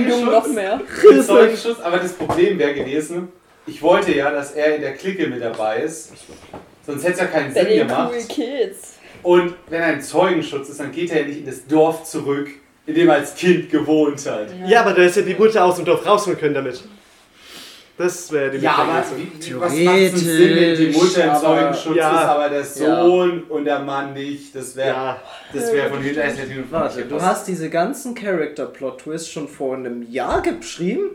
S6: Jungen noch
S1: Zeugenschutz.
S6: mehr.
S1: Mit Zeugenschutz, aber das Problem wäre gewesen, ich wollte ja, dass er in der Clique mit dabei ist. Sonst hätte es ja keinen Sinn
S6: Benny
S1: gemacht.
S6: cool Kids.
S1: Und wenn ein Zeugenschutz ist, dann geht er ja nicht in das Dorf zurück, in dem er als Kind gewohnt hat.
S4: Ja, aber da ist ja die Mutter aus dem Dorf rausholen können damit. Das wäre die
S1: Ja, aber wie, was macht denn Sinn, wenn die Mutter im Zeugenschutz
S4: ja.
S1: ist, aber der Sohn und der Mann nicht? Das wäre
S4: Ja,
S1: das wär von nicht
S3: Warte, du hast diese ganzen Character-Plot-Twists schon vor einem Jahr geschrieben?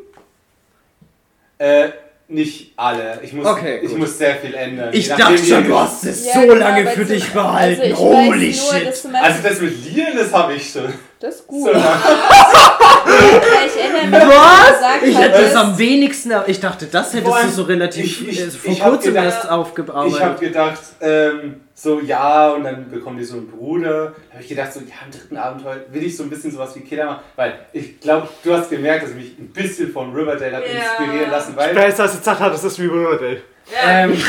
S1: Äh, nicht alle. Ich muss,
S3: Okay,
S1: ich muss sehr viel ändern.
S3: Ich
S1: nachdem,
S3: dachte schon, du hast es
S6: Ja,
S3: so
S6: genau,
S3: lange für dich behalten.
S6: Also
S3: Holy
S6: nur,
S3: shit.
S1: Also das mit das habe ich schon.
S6: Das ist
S1: So
S6: gut.
S1: lange.
S6: ich erinnere mich,
S3: Was?
S6: gesagt
S3: Ich
S6: hat,
S3: hätte es
S6: dass-
S3: am wenigsten. Ich dachte, das hättest
S1: Vor allem,
S3: du so relativ
S1: ich- ich-
S3: äh, vor
S1: ich hab
S3: kurzem
S1: gedacht-
S3: erst
S1: Ich habe
S3: aufgearbeitet.
S1: gedacht, ähm, so ja, und dann bekommen die so einen Bruder. Da habe ich gedacht, so ja, im dritten Abenteuer will ich so ein bisschen sowas wie Killer machen. Weil ich glaube, du hast gemerkt, dass ich mich ein bisschen von Riverdale hat
S5: Ja.
S1: inspirieren lassen. Weil
S4: besser als du gesagt hast, das ist wie Riverdale.
S5: Ja.
S1: Ähm, die,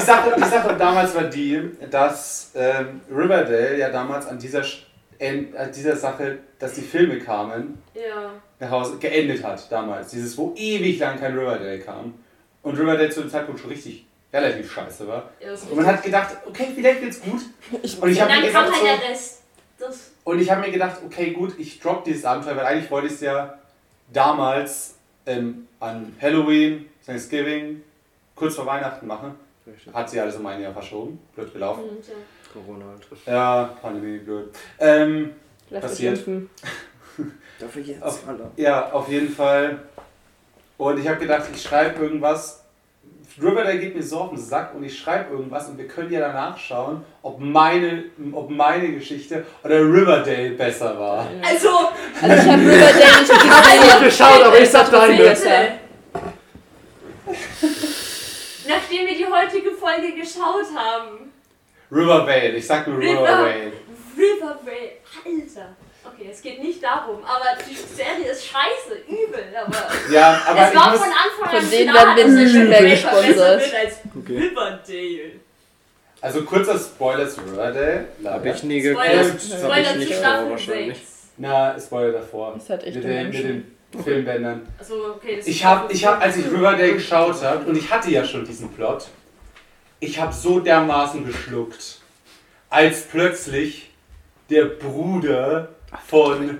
S1: Sache, die Sache damals war die, dass ähm, Riverdale ja damals an dieser, an dieser Sache, dass die Filme kamen,
S5: ja.
S1: nach Hause geendet hat damals. Dieses, wo ewig lang kein Riverdale kam. Und Riverdale zu dem Zeitpunkt schon richtig relativ scheiße war.
S5: ja
S1: Und man hat gedacht, okay, vielleicht wird's gut. Und ich habe mir gedacht,
S5: halt
S1: so, und ich habe mir gedacht, okay, gut, ich drop dieses Abenteuer, weil eigentlich wollte ich es ja damals ähm, an Halloween, Thanksgiving, kurz vor Weihnachten machen. Hat sie alles um ein Jahr verschoben. Blöd gelaufen.
S5: ja.
S3: Corona halt.
S1: Ja, Pandemie, blöd. Ähm,
S6: Lass
S1: passiert.
S3: Dafür jetzt,
S1: Auf- ja, auf jeden Fall. Und ich habe gedacht, ich schreibe irgendwas. Riverdale geht mir so auf den Sack und ich schreibe irgendwas und wir können ja danach schauen, ob meine, ob meine Geschichte oder Riverdale besser war.
S5: Also,
S6: Also ich habe Riverdale nicht
S4: geschaut, aber ich sag deine.
S5: Nachdem wir die heutige Folge geschaut haben.
S1: Rivervale, ich sag nur
S5: River-
S1: Rivervale.
S5: Rivervale. Alter. Okay, es geht nicht darum, aber die Serie ist scheiße, übel, aber
S1: Ja, aber
S5: es
S1: ich
S5: war
S1: muss,
S5: von Anfang an
S2: Von denen
S5: klar,
S2: werden wir
S5: es
S2: mehr gesponsert.
S5: wird als
S3: Okay.
S5: Riverdale.
S1: also kurzer Spoiler zu Riverdale.
S3: Hab ich nie
S5: Spoiler,
S3: geguckt. Hab
S5: Spoiler
S3: ich
S5: zu
S3: nicht
S5: Staffel
S3: wahrscheinlich.
S5: 6.
S1: Na, Spoiler davor.
S2: Das hat echt
S1: mit
S2: den
S1: mit
S2: Menschen.
S1: Filmbändern.
S5: Also, okay,
S1: Ich habe, ich hab, als ich. Riverdale geschaut habe, und ich hatte ja schon diesen Plot, ich habe so dermaßen geschluckt, als plötzlich der Bruder von,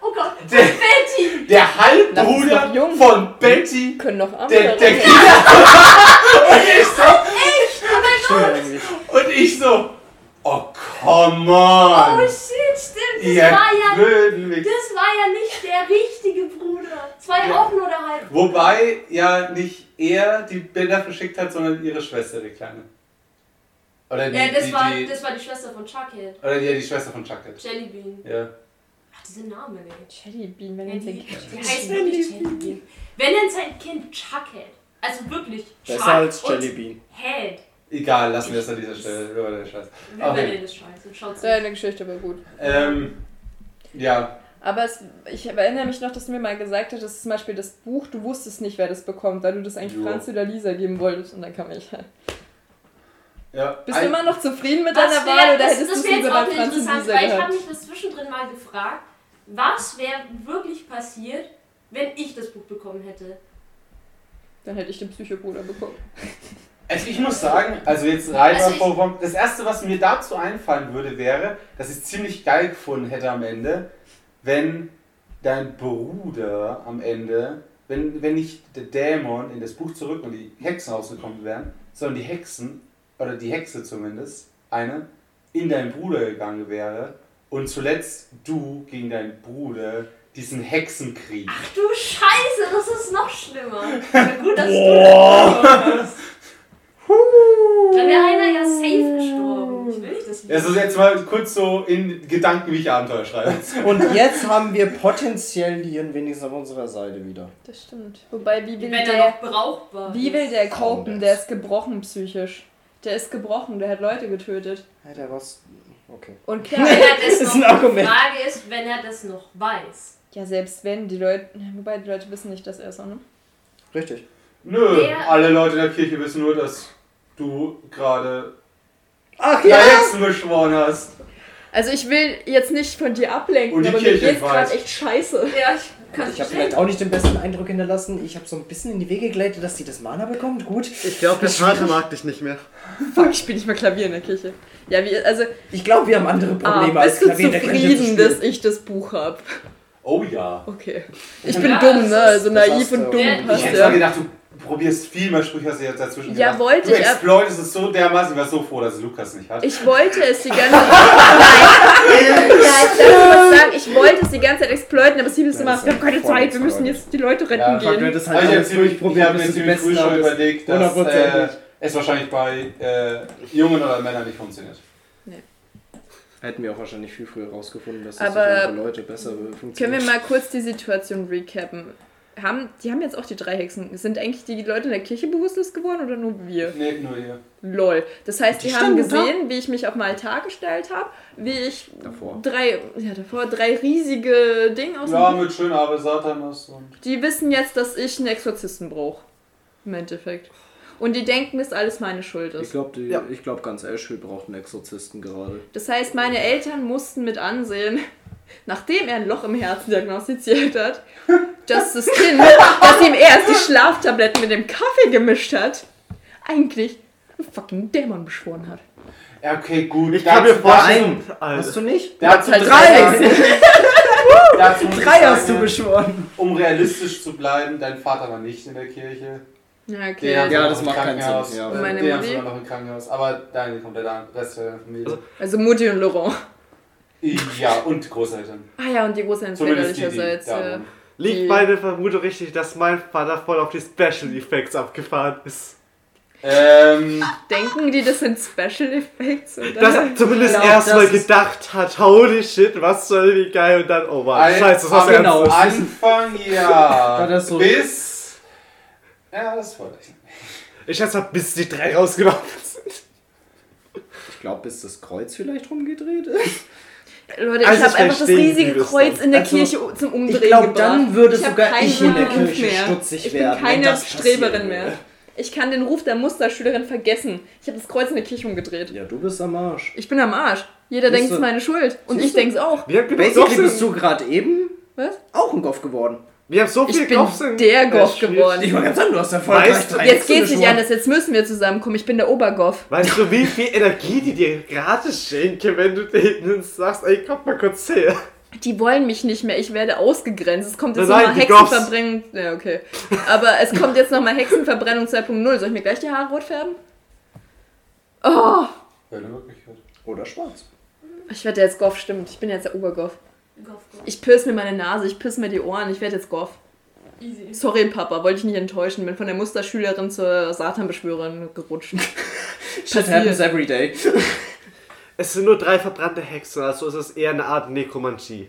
S5: Oh Gott,
S1: Der-
S5: Betty!
S1: der Halbbruder von Betty,
S2: Können noch
S1: der, der
S2: andere.
S1: Kinder. und ich so,
S3: Stimmt eigentlich.
S1: und ich so, oh come
S5: Oh
S1: on.
S5: shit, stimmt, das
S1: Ihr
S5: war ja. Das war ja nicht der richtige Bruder. Zwei
S1: Ja.
S5: Augen oder halb.
S1: Wobei ja nicht er die Bilder verschickt hat, sondern ihre Schwester, die Kleine. Oder die,
S5: Ja, das,
S1: die,
S5: war,
S1: die,
S5: das war die Schwester von Chuckhead.
S1: oder die, die Schwester von Chucket.
S5: Jellybean.
S1: Ja.
S5: Ach, diese Namen, ey.
S2: Jellybean, wenn
S5: Ja,
S2: jetzt
S5: die,
S2: ein
S5: die heißt wirklich Jellybean. Wenn nennt sein Kind Chuckhead. Also wirklich
S3: Besser
S5: Chuck
S3: als Jellybean.
S5: Head.
S1: Egal, lassen wir es an dieser Stelle. Über den Scheiß.
S5: Riverdale ist scheiße. Schaut's
S2: Deine Geschichte war gut.
S1: Ähm, ja.
S2: Aber es, ich erinnere mich noch, dass du mir mal gesagt hast, dass zum Beispiel das Buch, du wusstest nicht, wer das bekommt, weil du das eigentlich
S1: Jo.
S2: Franz oder Lisa geben wolltest und dann kam ich.
S1: ja.
S2: Bist du immer noch zufrieden mit deiner
S5: wär-
S2: Wahl oder
S5: das,
S2: hättest du
S5: das
S2: es
S5: wäre jetzt
S2: lieber
S5: auch
S2: bei Franz und
S5: interessant,
S2: Lisa
S5: weil ich habe mich das zwischendrin mal gefragt, was wäre wirklich passiert, wenn ich das Buch bekommen hätte.
S2: Dann hätte ich den Psychobruder bekommen.
S1: Also ich muss sagen, also jetzt rein
S5: Also
S1: vor, das erste, was mir dazu einfallen würde, wäre, dass ich es ziemlich geil gefunden hätte am Ende, wenn dein Bruder am Ende, wenn, wenn nicht der Dämon in das Buch zurück und die Hexen rausgekommen wären, sondern die Hexen, oder die Hexe zumindest, eine, in deinen Bruder gegangen wäre und zuletzt du gegen deinen Bruder diesen Hexenkrieg.
S5: Ach du Scheiße, das ist noch schlimmer. Gut, dass du das. Dann wäre einer ja safe gestorben. Ich will nicht, dass
S1: Also jetzt mal kurz so in Gedanken, wie ich Abenteuer schreibe.
S3: Und jetzt haben wir potenziell Lian wenigstens auf unserer Seite wieder.
S2: Das stimmt. Wobei, wie will
S5: wenn er
S2: der,
S5: noch brauchbar
S2: wie will
S5: ist.
S2: der
S3: das.
S2: Der ist gebrochen psychisch. Der ist gebrochen, der hat Leute getötet.
S3: Ja, der war's. Okay.
S2: Und
S5: Wenn
S2: klar,
S5: er das
S3: Das ist
S5: noch,
S3: ein Argument.
S5: Die Frage ist, wenn er das noch weiß.
S2: ja, selbst wenn die Leute, wobei die Leute wissen nicht, dass er es auch, ne?
S3: Richtig.
S1: Nö,
S5: Wer-
S1: alle Leute in der Kirche wissen nur, dass du gerade
S3: Ach
S1: drei Hexen beschworen hast.
S2: Also ich will jetzt nicht von dir ablenken,
S1: Und die
S2: aber mir
S1: Kirche
S2: geht's
S1: weiß.
S2: gerade echt scheiße.
S5: Ja, ich kann
S3: Ich habe vielleicht auch nicht den besten Eindruck hinterlassen. Ich habe so ein bisschen in die Wege geleitet, dass sie das Mana bekommt. Gut.
S4: Ich glaube, der Vater mag dich nicht mehr.
S2: Fuck, ich bin nicht mal Klavier in der Kirche. Ja, wie, also,
S3: Ich glaube, wir haben andere
S2: ah,
S3: Probleme als
S2: bist du
S3: Klavier in der Kirche zu
S2: zufrieden, dass ich das Buch hab?
S1: Oh ja.
S2: Okay. Ich bin
S5: Ja,
S2: dumm,
S5: das
S2: ne?
S5: ist-
S2: Also
S3: das
S2: naiv
S3: hast du
S2: und dumm
S5: Ja,
S1: Ich
S2: passt
S1: hätte
S2: ja.
S1: mal gedacht, du probierst viel mehr Sprüche, hast du jetzt dazwischen
S2: Ja, wollte
S1: Du
S2: ich, ab-
S1: exploitest es so dermaßen, ich war so froh, dass Lukas nicht hat.
S2: Ich wollte es die ganze Zeit. Nein. Ja, ich sagen. Ich wollte es die ganze Zeit exploiten, aber hieß
S3: Ja,
S2: immer,
S3: das ist
S2: wir haben keine Zeit, wir müssen jetzt die Leute retten
S1: Ja,
S3: Fuck, du
S2: gehen.
S3: hättest
S1: Also
S3: halt
S1: ich habe hab mir
S3: du die
S1: ziemlich früh schon überlegt, dass äh, es wahrscheinlich bei äh, Jungen oder Männern nicht funktioniert.
S3: Hätten wir auch wahrscheinlich viel früher rausgefunden, dass das für andere Leute besser funktioniert.
S2: Können wir mal kurz die Situation recappen? Haben, die haben jetzt auch die drei Hexen. Sind eigentlich die Leute in der Kirche bewusstlos geworden oder nur wir?
S1: Nee, nur hier.
S2: Lol. Das heißt, die,
S3: Die
S2: haben
S3: da.
S2: gesehen, wie ich mich auf dem Altar gestellt habe, wie ich
S3: Davor.
S2: drei, ja, davor drei riesige Dinge aus
S1: Ja,
S2: dem
S1: mit schön aber Satanas und.
S2: Die wissen jetzt, dass ich einen Exorzisten brauche. Im Endeffekt. Und die denken, dass alles meine Schuld
S3: Ich
S2: ist.
S3: glaube,
S4: Ja.
S3: glaub, ganz Ashfield braucht einen Exorzisten gerade.
S2: Das heißt, meine Eltern mussten mit ansehen, nachdem er ein Loch im Herzen diagnostiziert hat, dass das Kind, das ihm erst die Schlaftabletten mit dem Kaffee gemischt hat, eigentlich einen fucking Dämon beschworen hat.
S1: Ja, okay, gut.
S4: Ich kann mir vorstellen,
S3: Hast du nicht?
S1: Dazu,
S2: halt
S1: dazu,
S2: drei
S1: dazu
S3: Drei hast du
S1: sagen,
S3: beschworen.
S1: Um realistisch zu bleiben, dein Vater war nicht in der Kirche.
S2: Ja, okay.
S1: sie
S3: Ja, das macht keinen. Sinn, ja.
S2: Meine
S1: Den haben
S2: Mutti?
S1: noch im Krankenhaus. Aber deine komplette Rest der Familie.
S2: Also Mutti und Laurent.
S1: Ja, und Großeltern.
S2: Ah ja, und die Großeltern
S1: die, die
S2: väterlicherseits. Ja.
S1: wohnen.
S4: Liegt
S2: Die-
S4: meine Vermutung richtig, dass mein Vater voll auf die Special Effects abgefahren ist?
S1: Ähm,
S2: Denken die, das sind Special Effects? Oder?
S4: Dass er zumindest erstmal gedacht hat, holy shit, was soll wie geil und dann, oh Mann,
S1: ein-
S4: scheiße, das war
S3: genau.
S1: Anfang ja.
S3: War das so-
S1: bis. Ja, das wollte ich nicht.
S4: Ich schätze mal, bis die drei rausgelaufen sind.
S3: Ich glaube, bis das Kreuz vielleicht rumgedreht ist.
S2: Leute,
S4: Also
S2: ich habe
S4: ich
S2: einfach das riesige Kreuz in der
S3: Also,
S2: Kirche zum Umdrehen
S3: Ich glaube,
S2: gebracht.
S3: dann würde
S2: Ich
S3: sogar ich in der Kirche
S2: mehr.
S3: stutzig
S2: Ich
S3: werden.
S2: bin
S3: wenn
S2: keine Streberin mehr. Ich kann den Ruf der Musterschülerin vergessen. Ich habe das Kreuz in der Kirche umgedreht.
S3: Ja, du bist am Arsch.
S2: Ich bin am Arsch. Jeder denkt, es ist meine Schuld. Und ich denke es auch.
S4: Genug
S3: Basically bist du gerade eben
S2: Was?
S3: auch ein Goff geworden.
S4: Wir haben so
S2: Ich
S4: viele
S2: bin
S4: Goffs in
S2: der Goff geworden.
S3: Ich wollte ganz sagen, du hast erfolgreich
S4: Weißt du-
S3: drei
S2: Jetzt geht's nicht anders. Jetzt müssen wir zusammenkommen. Ich bin der Obergoff.
S4: Weißt du, wie viel Energie die dir gratis schenken, wenn du denen sagst, ey, kommt mal kurz her.
S2: Die wollen mich nicht mehr. Ich werde ausgegrenzt. Es kommt jetzt nochmal. Hexenverbrennung. Ja, okay. Aber es kommt jetzt nochmal Hexenverbrennung 2.0. Soll ich mir gleich die Haare rot färben? Oh,
S1: er.
S3: Oder schwarz.
S2: ich werde jetzt Goff, stimmt. Ich bin jetzt der Obergoff.
S5: Goff, Goff.
S2: Ich piss mir meine Nase, ich piss mir die Ohren. Ich werde jetzt Goff.
S5: Easy.
S2: Sorry, Papa, wollte ich nicht enttäuschen. Bin von der Musterschülerin zur Satanbeschwörerin gerutscht.
S3: Shit happens every day.
S4: Es sind nur drei verbrannte Hexen, also ist es eher eine Art Nekromantie.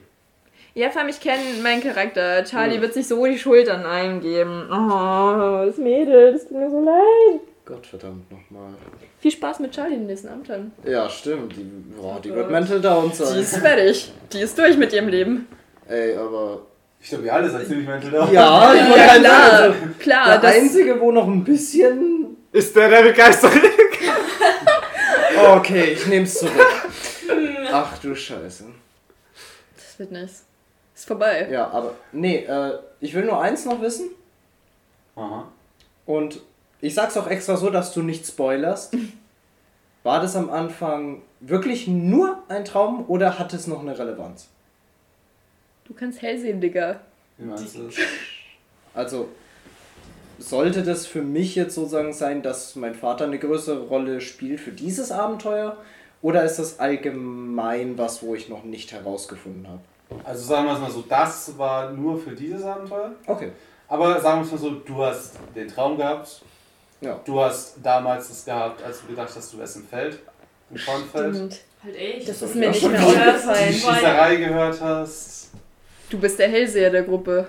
S2: Ja, vor allem, ich kenne meinen Charakter. Charlie wird sich so die Schultern eingeben. Oh, das Mädel, das tut mir so leid.
S3: Gott verdammt nochmal.
S2: Viel Spaß mit Charlie in den nächsten Abenteuern.
S3: Ja, stimmt. Die, boah, die
S2: Oh
S3: wird mental down
S2: Die
S3: sein.
S2: ist fertig. Die ist durch mit ihrem Leben.
S3: Ey, aber.
S1: Ich glaube, ihr alle seid ziemlich mental down.
S3: Ja, ich
S2: Ja,
S3: gerade
S2: klar.
S3: sagen,
S2: Klar,
S3: Der
S2: das,
S3: einzige, wo noch ein bisschen.
S4: Ist der der Begeisterung?
S3: Okay, ich nehm's zurück. Ach du Scheiße.
S2: das wird nice. Ist vorbei.
S3: Ja, aber. Nee, äh, ich will nur eins noch wissen.
S1: Aha.
S3: Und ich sag's auch extra so, dass du nicht spoilerst. War das am Anfang wirklich nur ein Traum oder hat es noch eine Relevanz?
S2: Du kannst hell sehen, Digga.
S1: Wie meinst du das?
S3: Also, sollte das für mich jetzt sozusagen sein, dass mein Vater eine größere Rolle spielt für dieses Abenteuer? Oder ist das allgemein was, wo ich noch nicht herausgefunden habe?
S1: Also sagen wir es mal so, das war nur für dieses Abenteuer.
S3: Okay.
S1: Aber sagen wir es mal so, du hast den Traum gehabt.
S3: Ja.
S1: Du hast damals das gehabt, als du gedacht hast, du wärst im Feld. Im Kornfeld.
S2: Stimmt.
S5: Halt echt.
S2: Das ist
S3: hab
S2: mir
S3: ich
S2: nicht mehr
S3: schon
S1: Die
S2: aufgefallen.
S1: Schießerei gehört hast.
S2: Du bist der Hellseher der Gruppe.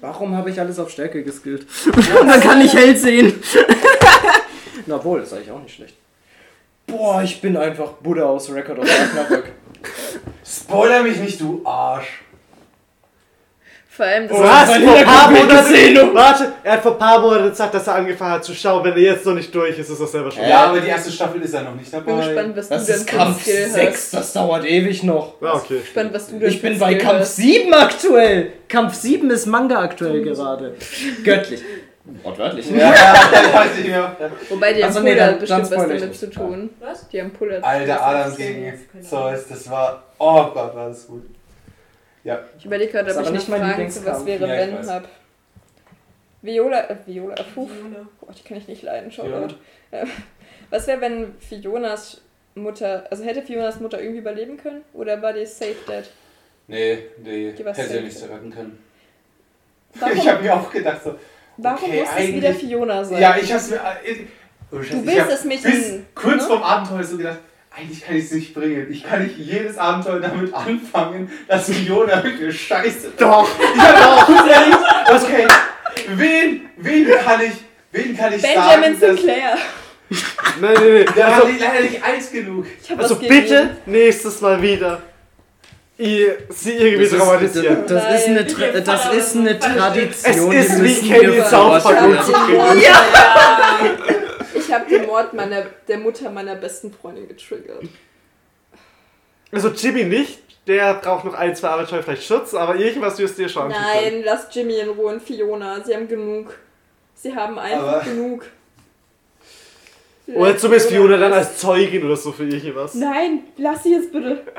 S3: Warum habe ich alles auf Stärke geskillt?
S2: Man kann nicht hell sehen.
S3: Na wohl, das ist eigentlich auch nicht schlecht. Boah, ich bin einfach Buddha aus Record of Ragnarök.
S1: Spoiler mich nicht, du Arsch.
S2: Vor allem, das
S4: Was?
S3: mein
S4: Vor ein paar Monaten, warte, er hat vor ein paar Monaten gesagt, dass er angefangen hat zu schauen. Wenn er jetzt noch nicht durch ist, ist er selber schon.
S1: Ja, aber die erste Staffel ist ja noch nicht
S2: ich bin
S1: dabei.
S2: gespannt, was
S3: Das
S2: du denn
S3: ist Kampf
S2: Skill
S3: 6,
S2: hast.
S3: das dauert ewig noch.
S4: Ja, okay.
S2: Gespannt, was du denn
S3: Ich bin bei Kampf
S2: hast.
S3: 7 aktuell. Kampf 7 ist Manga aktuell gerade. Göttlich. Wortwörtlich.
S1: Ja, ja, ich.
S2: Wobei die
S3: Also
S2: haben
S3: nee,
S2: Puller
S3: dann- dann
S2: bestimmt was
S3: spoiler ich
S2: damit
S3: nicht.
S2: zu tun.
S5: Was?
S2: Die haben Puller.
S1: Alter Adam gegen Zeus, das war. Oh Gott, war das gut. Ja,
S2: Ich überlege gerade, ob ich
S3: aber
S2: noch
S3: nicht mein
S2: Fragen zu was wäre,
S1: Ja, ich
S2: wenn
S1: weiß.
S2: hab. Viola, äh, Viola, äh, puh, Gott, die kann ich nicht leiden. Gott. Äh, Was wäre, wenn Fionas Mutter, also hätte Fionas Mutter irgendwie überleben können? Oder war die safe dead?
S1: nee, nee,
S2: Die war
S1: hätte
S2: safe.
S1: ja nichts retten können.
S2: Warum,
S1: Ich habe mir auch gedacht, so.
S2: warum
S1: okay,
S2: muss es wieder Fiona sein?
S1: Ja, ich hab's mir. Ich, oh, Scheiße,
S2: Du willst das Mädchen,
S1: Bis kurz
S2: ne?
S1: vorm Abenteuer so gedacht, eigentlich kann ich es nicht bringen. Ich kann nicht jedes Abenteuer damit anfangen, dass Fiona irgendeine Scheiße.
S4: Doch.
S1: Ich hab auch Okay. Wen, wen kann ich, wen kann ich
S2: Benjamin
S1: sagen, dass,
S2: Sinclair.
S4: Nein, nein, nein.
S1: Der
S4: Also,
S1: war leider nicht eins genug.
S2: Ich hab
S4: also bitte nächstes Mal wieder ihr, sie irgendwie
S3: Das ist,
S4: traumatisieren.
S3: das, das ist eine, Tra das ist eine. Tradition.
S4: Es ist wie Kenny South Park umzubringen.
S2: Ich habe den Mord meiner, der Mutter meiner besten Freundin getriggert.
S4: Also Jimmy nicht. Der braucht noch ein, zwei Abenteuer vielleicht Schutz, aber irgendwas wirst du dir schon.
S2: Nein, lass Jimmy in Ruhe und Fiona. Sie haben genug. Sie haben einfach
S1: Aber-
S2: genug.
S4: Oder zumindest Fiona dann als Zeugin oder so für irgendwas.
S2: Nein, lass sie jetzt bitte.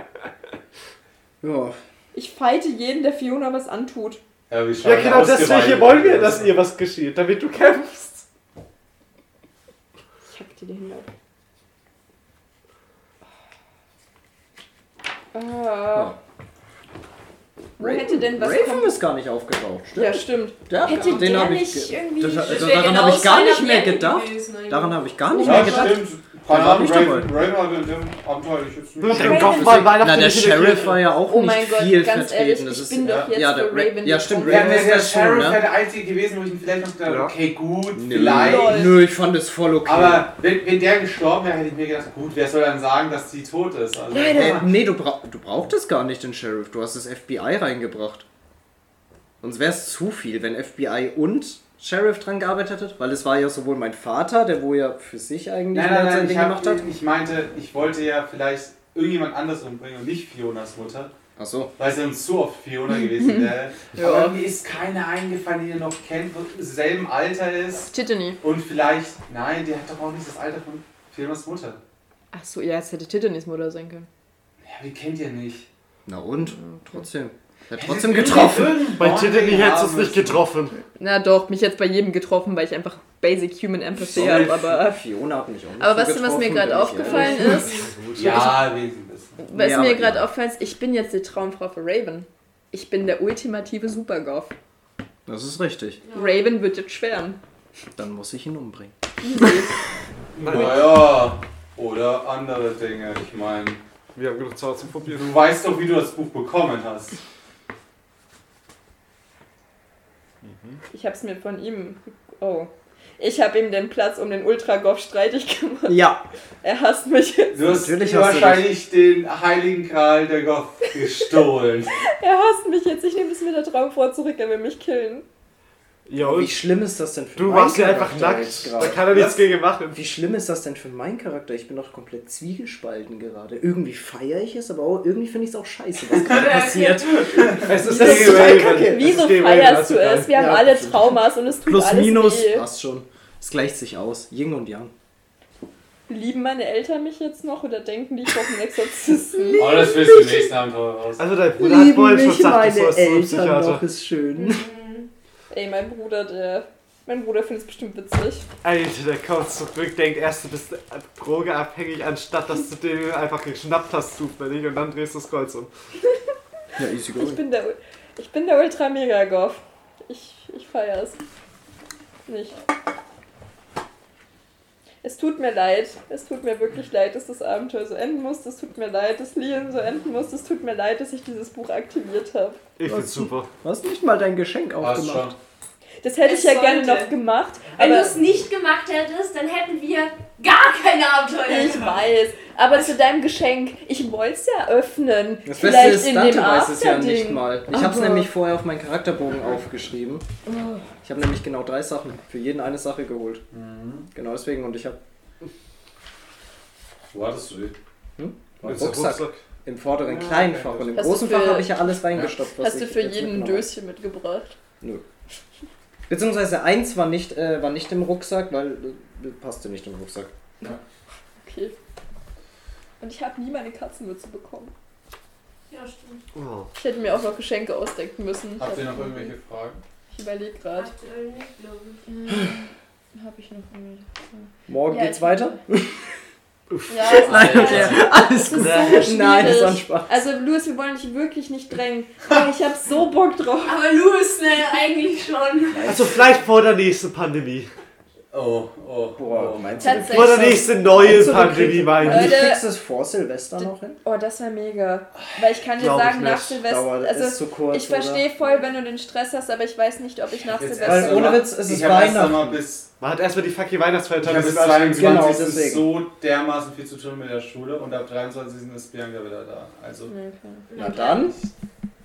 S3: Ja.
S2: Ich fighte jeden, der Fiona was antut.
S1: Ja, wie
S4: Ja, genau deswegen wollen wir, dass ihr was geschieht, damit du kämpfst.
S2: Ich hack dir Hände ab. Ah. Wo hätte denn was
S3: Raven
S2: kommen?
S3: ist gar nicht aufgetaucht.
S2: Ja, stimmt.
S3: Der,
S2: Hätte
S3: den
S2: der
S3: hab ich
S2: nicht
S3: ge-
S2: irgendwie-
S3: Das, also daran
S5: genau
S3: habe ich gar nicht mehr gedacht.
S5: gewesen.
S3: Daran habe ich gar nicht
S1: Ja,
S3: mehr gedacht.
S1: stimmt. Keine
S3: war
S1: Ahnung, Raven. Raven hatte in dem Abenteuer ich jetzt nicht.
S2: Raven-
S4: Kopf mal Weihnachten
S3: Na, der
S4: der
S3: Sheriff war ja auch
S2: Oh
S3: nicht
S2: mein Gott,
S3: viel
S2: ganz
S3: vertreten.
S2: ehrlich,
S3: das
S2: ich
S3: ist,
S2: bin
S3: ja,
S2: doch jetzt
S3: ja, der Ra-
S2: Raven
S3: Ja, stimmt.
S1: Ja,
S3: Raven
S1: der,
S3: ist
S1: der
S3: schon,
S1: Sheriff
S3: ne?
S1: wäre der einzige gewesen, wo ich ihn vielleicht noch gedacht habe,
S4: Ja.
S1: okay, gut,
S3: Nö.
S1: vielleicht.
S3: Nö, ich fand es voll okay.
S1: Aber wenn, wenn der gestorben wäre, hätte ich mir gedacht, gut, wer soll dann sagen, dass sie tot ist? Also,
S3: Äh, nee, du, brauch, du brauchtest gar nicht den Sheriff, du hast das FBI reingebracht. Sonst wäre es zu viel, wenn FBI und Sheriff dran gearbeitet hätte, weil es war ja sowohl mein Vater, der wo ja für sich eigentlich
S1: Nein,
S3: mehr
S1: nein,
S3: sein
S1: nein,
S3: Ding
S1: ich,
S3: gemacht hat.
S1: hab, ich meinte, ich wollte ja vielleicht irgendjemand anderes umbringen und nicht Fionas Mutter,
S3: Achso.
S1: weil sie uns zu oft Fiona gewesen wäre.
S2: Ja.
S1: Aber mir ist keine eingefallen, die ihr noch kennt, wo im selben Alter ist.
S2: Tiffany.
S1: Und vielleicht, nein, die hat doch auch nicht das Alter von Fionas Mutter.
S2: Ach so, ja, es hätte Tiffany's Mutter sein können.
S1: Ja, wie kennt ihr nicht?
S3: Na und? Trotzdem. Er hat trotzdem getroffen.
S4: Bei Tiffany hättest du es nicht getroffen.
S2: Na doch, mich jetzt bei jedem getroffen, weil ich einfach Basic Human Empathy habe, aber.
S3: Fiona hat mich auch
S2: Aber was, was mir gerade aufgefallen
S3: ehrlich.
S2: ist,
S1: Ja,
S2: was
S3: Ja,
S2: mir gerade
S3: ja.
S2: aufgefallen ist, ich bin jetzt die Traumfrau für Raven. Ich bin der ultimative Supergoth.
S3: Das ist richtig.
S2: Raven wird jetzt schweren.
S3: Dann muss ich ihn umbringen.
S1: Naja, oder andere Dinge. Ich meine,
S4: Wir haben genug Zeit zum Probieren.
S1: du weißt doch, wie du das Buch bekommen hast.
S2: Ich hab's mir von ihm. Oh. Ich habe ihm den Platz um den Ultragoth streitig gemacht.
S3: Ja.
S2: Er hasst mich jetzt.
S1: Du hast
S3: Natürlich hast du
S1: wahrscheinlich den heiligen Gral der Goth gestohlen.
S2: Er hasst mich jetzt. Ich nehme es mir der Traumfrau zurück. Er will mich killen.
S4: Ja,
S3: Wie schlimm ist das denn für
S4: du
S3: meinen
S4: warst ja einfach nackt. Da kann er nichts
S1: Was?
S4: gegen machen.
S3: Wie schlimm ist das denn für meinen Charakter? Ich bin doch komplett zwiegespalten gerade. Irgendwie feiere ich es, aber auch irgendwie finde ich es auch scheiße, was gerade passiert.
S4: Es ist
S3: Das total kacke.
S4: Es
S2: Wieso feierst du es? Wir haben
S3: Ja,
S2: alle. Traumas und es tut
S3: Plus,
S2: alles
S3: minus,
S2: weh.
S3: passt schon. Es gleicht sich aus. Yin und Yang.
S2: Lieben meine Eltern mich jetzt noch oder denken die, ich brauche einen Exorzisten?
S1: Aber das willst du im nächsten Abenteuer raus.
S4: Also dein Bruder hat vorhin schon gesagt, du sollst zum Psychiater.
S3: ist schön.
S2: Ey, mein Bruder, der. Mein Bruder findet es bestimmt witzig.
S4: Alter, der kommt zurück, denkt erst, du bist drogeabhängig, anstatt dass du den einfach geschnappt hast zufällig und dann drehst du das Kreuz um.
S3: Ja, easy
S2: Ich
S3: going.
S2: bin der, ich bin der Ultra Mega Goth. Ich, ich feiere es. Nicht. Es tut mir leid. Es tut mir wirklich leid, dass das Abenteuer so enden muss. Es tut mir leid, dass Lian so enden muss. Es tut mir leid, dass ich dieses Buch aktiviert habe.
S4: Ich find's super.
S3: Du hast nicht mal dein Geschenk
S1: Passt
S3: aufgemacht.
S1: schon.
S2: Das hätte
S5: Es
S2: ich ja gerne noch gemacht.
S5: Wenn du es nicht gemacht hättest, dann hätten wir gar keine Abenteuer
S2: ich
S5: gemacht.
S2: weiß. Aber zu deinem Geschenk, ich wollte es ja öffnen.
S3: Das Beste
S2: Vielleicht
S3: ist,
S2: in
S3: Dante
S2: dem
S3: weiß es ja nicht mal. Ich habe es nämlich vorher auf meinen Charakterbogen aufgeschrieben.
S2: Oh.
S3: Ich habe nämlich genau drei Sachen für jeden eine Sache geholt. Genau deswegen und ich habe
S1: Wo hattest du
S4: Willst du
S3: Rucksack
S4: Rucksack?
S3: im vorderen kleinen Fach und im großen
S2: für-
S3: Fach habe ich ja alles reingestopft. was
S2: Hast du für jeden ein Döschen mitgebracht?
S3: Nö. Beziehungsweise eins war nicht, äh, war nicht im Rucksack, weil äh, passte nicht im Rucksack.
S2: Okay. Und ich habe nie meine Katzenmütze bekommen.
S5: Ja, stimmt.
S4: Oh.
S2: Ich hätte mir auch noch Geschenke ausdenken müssen. Ich
S1: Habt
S2: hab-
S1: ihr noch irgendwelche Fragen?
S2: Ich überlege gerade.
S5: Aktuell nicht, glaube ich.
S2: Habe ich noch irgendwelche?
S3: Morgen
S2: Ja,
S3: geht's weiter?
S2: Ja,
S3: Nein,
S2: ist,
S3: okay. Alles
S2: es ist
S3: gut.
S2: so
S3: Nein, das war ein. Spaß.
S2: Also, Louis, wir wollen dich wirklich nicht drängen. Aber ich habe so Bock drauf.
S5: Aber Louis, ne, eigentlich schon.
S4: Also vielleicht vor der nächsten Pandemie.
S1: Oh, oh,
S3: Boah,
S1: oh.
S3: meinst du.
S4: Vor der
S3: du, du
S4: Pandemie,
S3: kriegst-
S4: meine
S3: das-
S4: ich.
S3: Du kriegst es vor Silvester noch hin?
S2: Oh, das wäre mega. Weil ich kann dir sagen, nach. Silvester.
S3: Dauert, ist
S2: Also,
S3: zu kurz,
S2: ich verstehe voll, wenn du den Stress hast, aber ich weiß nicht, ob ich nach
S1: Jetzt
S2: Silvester.
S3: Weil ohne Witz, es ist Weihnachten.
S1: bis,
S4: Man hat erstmal die fucking Weihnachtsfeiertage.
S1: bis
S4: das ist alles-
S1: 22.
S3: Genau, deswegen.
S1: so dermaßen viel zu tun mit der Schule und ab 23. ist Bianca wieder da. Also,
S2: Okay.
S3: Na dann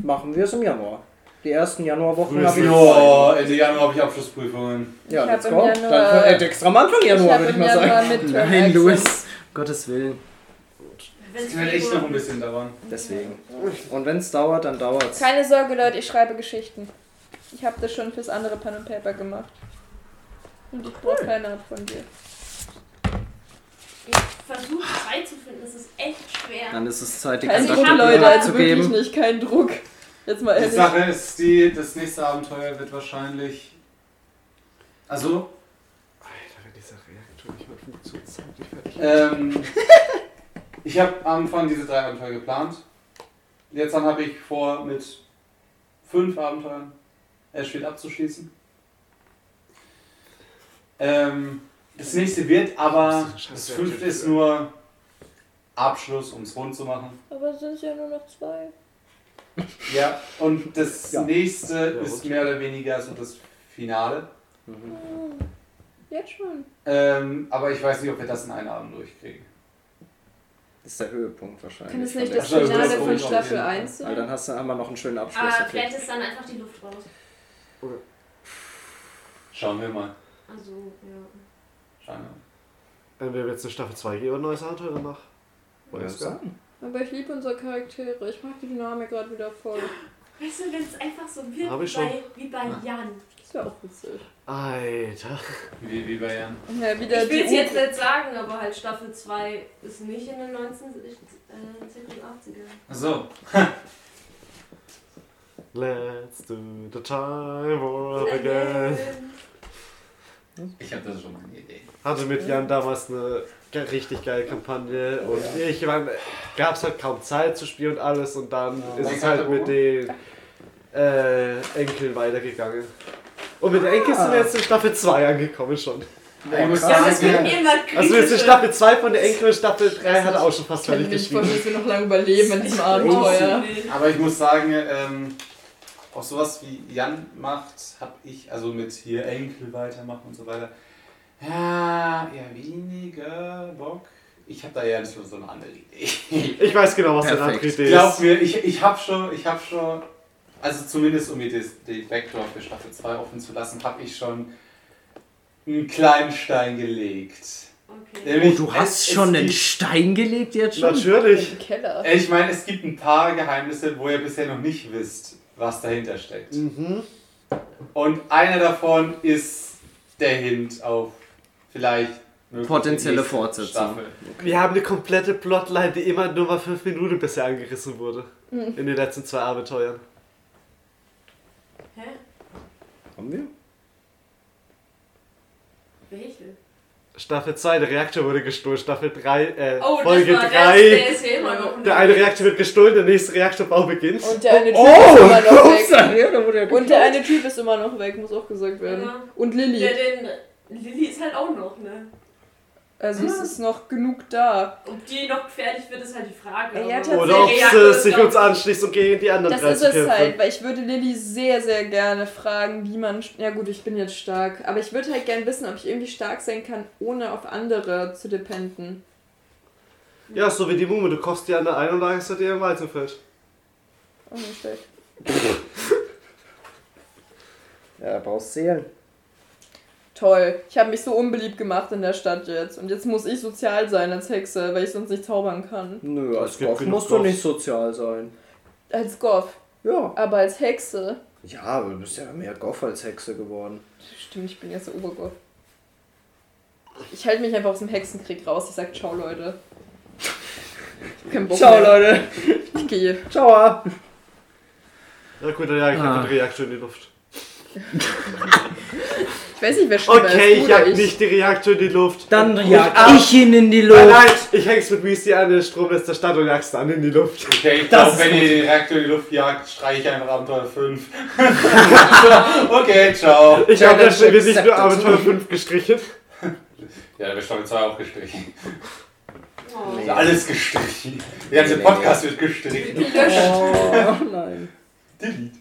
S3: machen wir es im Januar. Die ersten Januarwochen habe ich.
S1: ja, Ende Januar habe ich Abschlussprüfungen.
S3: Ja,
S2: Ich
S3: let's go.
S2: Januar-
S3: Dann äh, extra am Anfang Januar, würde ich mal
S2: Januar
S3: sagen.
S2: Midterm
S3: Nein. Louis. Gottes Willen.
S1: Das wird echt noch ein bisschen dauern.
S3: Deswegen. Und wenn es dauert, dann dauert es.
S2: Keine Sorge, Leute, ich schreibe Geschichten. Ich habe das schon fürs andere Pen and Paper gemacht. Und ich brauche keine ab von dir.
S5: Ich versuche Zeit zu finden, das ist echt schwer.
S3: Dann ist es Zeit, die
S5: Also ich
S2: Druck,
S5: hab-
S2: Leute,
S5: Kontakte
S2: also wirklich nicht, kein Druck. Jetzt mal
S1: Die
S2: ehrlich.
S1: Sache ist die, das nächste Abenteuer wird wahrscheinlich. Also,
S4: Alter, wenn dieser Reaktor nicht mal funktioniert, fertig.
S1: ähm, ich habe am Anfang diese drei Abenteuer geplant. Jetzt dann habe ich vor, mit fünf Abenteuern Ashfield abzuschließen. Ähm, Das nächste wird aber,
S4: Das
S1: fünfte ist nur Abschluss, um es rund zu machen.
S2: Aber es sind ja nur noch zwei.
S1: Ja, und das
S3: Ja.
S1: nächste
S4: Ja,
S1: ist mehr oder weniger so das Finale.
S3: Mhm.
S2: Hm, Jetzt schon.
S1: Ähm, aber ich weiß nicht, ob wir das in einem Abend durchkriegen.
S3: Das ist der Höhepunkt wahrscheinlich.
S2: Kann es
S3: von
S2: nicht das Finale
S1: ist
S2: von
S1: oben
S2: Staffel
S1: auf jeden
S2: 1
S3: Weil
S2: sein?
S3: dann hast du einmal noch einen schönen Abschluss.
S5: Aber vielleicht ist dann einfach die Luft raus.
S1: Schauen wir mal.
S5: Also, ja.
S1: Schauen wir mal.
S4: Wenn wir jetzt eine Staffel 2 gehen oder ein neues Abenteuer danach?
S3: Wollen wir
S4: gar
S3: sagen?
S2: Aber ich liebe unsere Charaktere. Ich mag die Dynamik gerade wieder voll.
S5: Weißt du, wenn es einfach so wird
S4: Hab ich
S5: wie bei, wie bei Jan.
S2: Das wäre auch witzig.
S4: Alter.
S1: Wie, wie bei Jan.
S2: Ja, wieder
S5: Ich will es
S2: die
S5: jetzt nicht sagen, aber halt Staffel 2 ist nicht in den 1980ern.
S1: So.
S4: Let's do the time warp again.
S1: Ich habe das schon mal eine Idee.
S4: Hatte mit Jan damals eine richtig geile Kampagne und ich meine, gab es halt kaum Zeit zu spielen und alles und dann
S3: Ja.
S4: ist es halt mit den äh, Enkeln weitergegangen. Und mit den Enkeln sind wir jetzt in Staffel 2 angekommen schon.
S1: Ich muss.
S5: Ja, es wird
S1: sagen,
S5: immer
S4: Also jetzt
S5: kritischer.
S4: Staffel 2 von den Enkeln und Staffel 3 hat er auch schon fast fertig geschrieben.
S2: dass wir noch lange überleben in diesem Abenteuer.
S1: aber ich muss sagen, ähm, auch sowas wie Jan macht, habe ich, also mit hier Enkel weitermachen und so weiter, ja, eher weniger Bock. Ich habe da eher so so eine andere Idee.
S4: Ich weiß genau, was deine andere. Idee
S1: Glaub
S4: ist.
S1: mir, ich, ich habe schon, ich habe schon, also zumindest um mir den Vektor für Staffel 2 offen zu lassen, habe ich schon einen kleinen Stein gelegt.
S5: Okay.
S1: Nämlich,
S3: Oh, du hast
S1: es-
S3: schon
S1: es
S3: einen Stein gelegt jetzt schon?
S4: Natürlich.
S2: Im Keller.
S1: Ich meine, es gibt ein paar Geheimnisse, wo ihr bisher noch nicht wisst, was dahinter steckt.
S4: Mhm.
S1: Und einer davon ist der Hint auf vielleicht
S3: Potenzielle Fortsetzung.
S4: Wir haben eine komplette Plotline, die immer nur mal 5 Minuten bisher angerissen wurde. In den letzten zwei Abenteuern.
S5: Hä?
S3: Haben wir?
S5: Welche?
S4: Staffel 2, der Reaktor wurde gestohlen. Staffel 3, äh,
S5: Oh,
S4: Folge
S5: das war
S4: 3.
S5: Der, der ist ja immer noch
S4: Der eine Reaktor wird gestohlen, der nächste Reaktorbau beginnt.
S2: Und der eine Typ
S3: Oh,
S2: ist immer noch weg.
S3: Ja, da wurde ja
S2: Und der eine Typ ist immer noch weg, muss auch gesagt werden.
S5: Ja.
S2: Und
S5: Der,
S2: Lilly.
S5: den, Lilly ist halt auch noch, ne?
S2: Also es ist noch genug da.
S5: Ob die noch fertig wird, ist halt die Frage.
S2: Ja.
S4: Oder ob sie sich
S5: ist
S4: uns anschließt und gegen die anderen
S2: Das ist es
S4: kämpfen.
S2: halt, weil ich würde Lilly sehr, sehr gerne fragen, wie man. Ja gut, ich bin jetzt stark. Aber ich würde halt gerne wissen, ob ich irgendwie stark sein kann, ohne auf andere zu dependen.
S4: Ja, so wie die Mumme, du kochst die an der ein und lagerst sie dir im Weizenfeld.
S2: Auch nicht schlecht.
S3: Ja, da brauchst Seelen.
S2: Toll. Ich habe mich so unbeliebt gemacht in der Stadt jetzt. Und jetzt muss ich sozial sein als Hexe, weil ich sonst nicht zaubern kann.
S3: Nö, als
S4: genug
S3: musst du nicht sozial sein.
S2: Als Goth.
S3: Ja.
S2: Aber als Hexe.
S3: Ja, aber du bist ja mehr Goth als Hexe geworden.
S2: Stimmt, ich bin jetzt der Obergoth. Ich halte mich einfach aus dem Hexenkrieg raus. Ich sag ciao, Leute. Ich hab keinen Bock
S3: Ciao,
S2: mehr.
S3: Leute.
S2: Ich gehe.
S3: Ciao.
S4: Ja gut, dann jag ich
S3: Ah.
S4: einfach den Reaktor in die Luft.
S2: Ich weiß nicht, wer schlimmer
S4: Okay,
S2: ist.
S4: ich jag nicht den Reaktor in die Luft.
S3: Dann jag ich ihn in die
S4: Nein,
S3: Luft.
S4: nein, ich häng's mit Weasley an den Stromnetz der Stadt und jag's dann in die Luft.
S1: Okay, ich
S3: Das
S1: glaube,
S3: ist
S1: wenn ihr den Reaktor in die Luft jagt, streiche ich einfach Abenteuer 5. okay, ciao.
S4: Ich habe da schon- wir sind nur. Abenteuer 5 gestrichen.
S1: Ja, da wird Staffel 2 auch gestrichen.
S5: Oh.
S3: Nee.
S1: Alles gestrichen. Der ganze Podcast wird gestrichen.
S3: Oh, nein.
S1: Delete.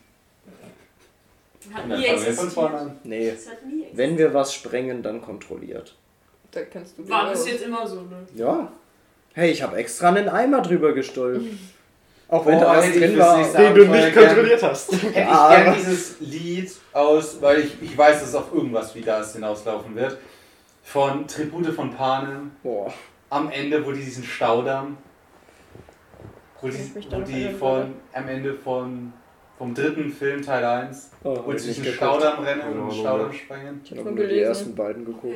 S5: Hat nie
S1: von
S5: existiert.
S1: an.
S3: Nee.
S5: Das hat nie.
S3: Wenn wir was sprengen, dann kontrolliert.
S2: Da kannst du
S5: War bis
S2: raus.
S5: jetzt immer so, ne?
S3: Ja. Hey, ich habe extra einen Eimer drüber gestülpt. Auch wenn
S1: Oh,
S3: da was
S1: ich
S3: drin war.
S4: Den du nicht
S1: gern-
S4: kontrolliert hast.
S1: Hätte ich
S3: Ja,
S1: gern
S3: aber-
S1: dieses Lied aus, weil ich, ich weiß, dass es auf irgendwas wie das hinauslaufen wird. Von Tribute von Panem.
S3: Boah.
S1: Am Ende, wo die diesen Staudamm. Wo die,
S2: ich
S1: wo die von, am Ende von, vom dritten Film Teil 1,
S3: Oh,
S1: wo sie
S3: geguckt.
S1: Staudamm rennen und Staudamm sprengen.
S3: Ich habe
S2: Schon
S3: nur die ersten beiden geguckt.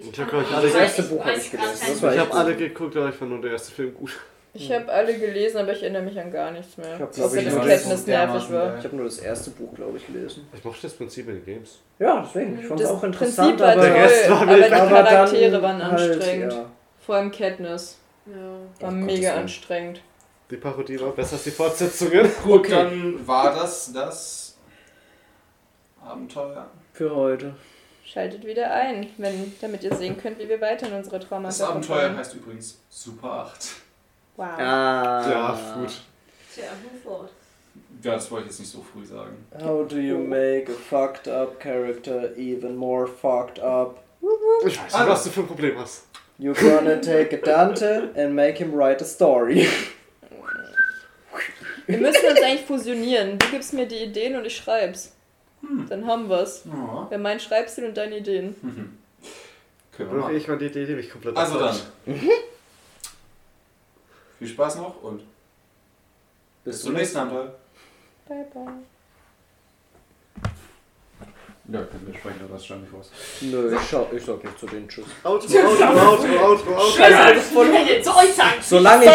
S5: Okay.
S4: Ich hab euch
S3: Also
S4: alle,
S3: das erste
S5: Ich
S3: Buch habe ich gelesen.
S5: kein
S3: Das war
S4: ich
S3: echt
S4: hab alle geguckt, aber ich fand nur der erste Film gut.
S2: Ich habe alle gelesen, aber ich erinnere mich an gar nichts mehr.
S3: Ich hab,
S2: Außer
S3: glaub ich,
S2: dass
S3: nur
S2: Katniss
S1: das-
S2: nervig war.
S3: Ich habe nur das erste Buch, glaube ich, gelesen.
S4: Ich mochte das Prinzip in den Games.
S3: Ja, deswegen. Ich fand es
S2: Das
S3: auch interessant,
S2: Prinzip war
S3: aber,
S2: toll,
S4: war
S2: aber die Charaktere waren
S3: halt,
S2: anstrengend.
S3: ja.
S2: Vor allem Katniss
S5: Ja.
S2: war mega anstrengend.
S4: Die Parodie war besser als die Fortsetzungen.
S1: Gut,
S3: Okay.
S1: dann war das das Abenteuer.
S3: Für heute.
S2: schaltet wieder ein, wenn, damit ihr sehen könnt, wie wir weiter in unsere Traumata
S1: Das Abenteuer
S2: verfolgen.
S1: heißt übrigens Super 8.
S2: Wow.
S3: Ah.
S4: Ja, gut.
S5: Tja, move forward.
S1: Ja, das wollte ich jetzt nicht so früh sagen.
S3: How do you make a fucked up character even more fucked up?
S4: Ich weiß nicht, was du für ein Problem hast.
S3: You're gonna take a Dante and make him write a story.
S2: Wir müssen uns eigentlich fusionieren. Du gibst mir die Ideen und ich schreib's.
S1: Hm.
S2: Dann haben wir's.
S1: Ja.
S2: Wer meinen Schreibstil und deine Ideen.
S1: Mhm. Können wir machen.
S4: ich mal die Idee, die mich komplett
S1: Also dann. Viel Spaß noch und bis zum nächsten Abenteuer.
S2: Bye bye.
S1: Ja, können wir sprechen, aber das stand nicht raus.
S3: Nö, ich, schau, ich sag nicht zu den Tschüss.
S4: Auto, Auto, Auto, Auto, Auto.
S2: Scheiße, das voll
S5: Zu euch sagen.
S3: Solange ich,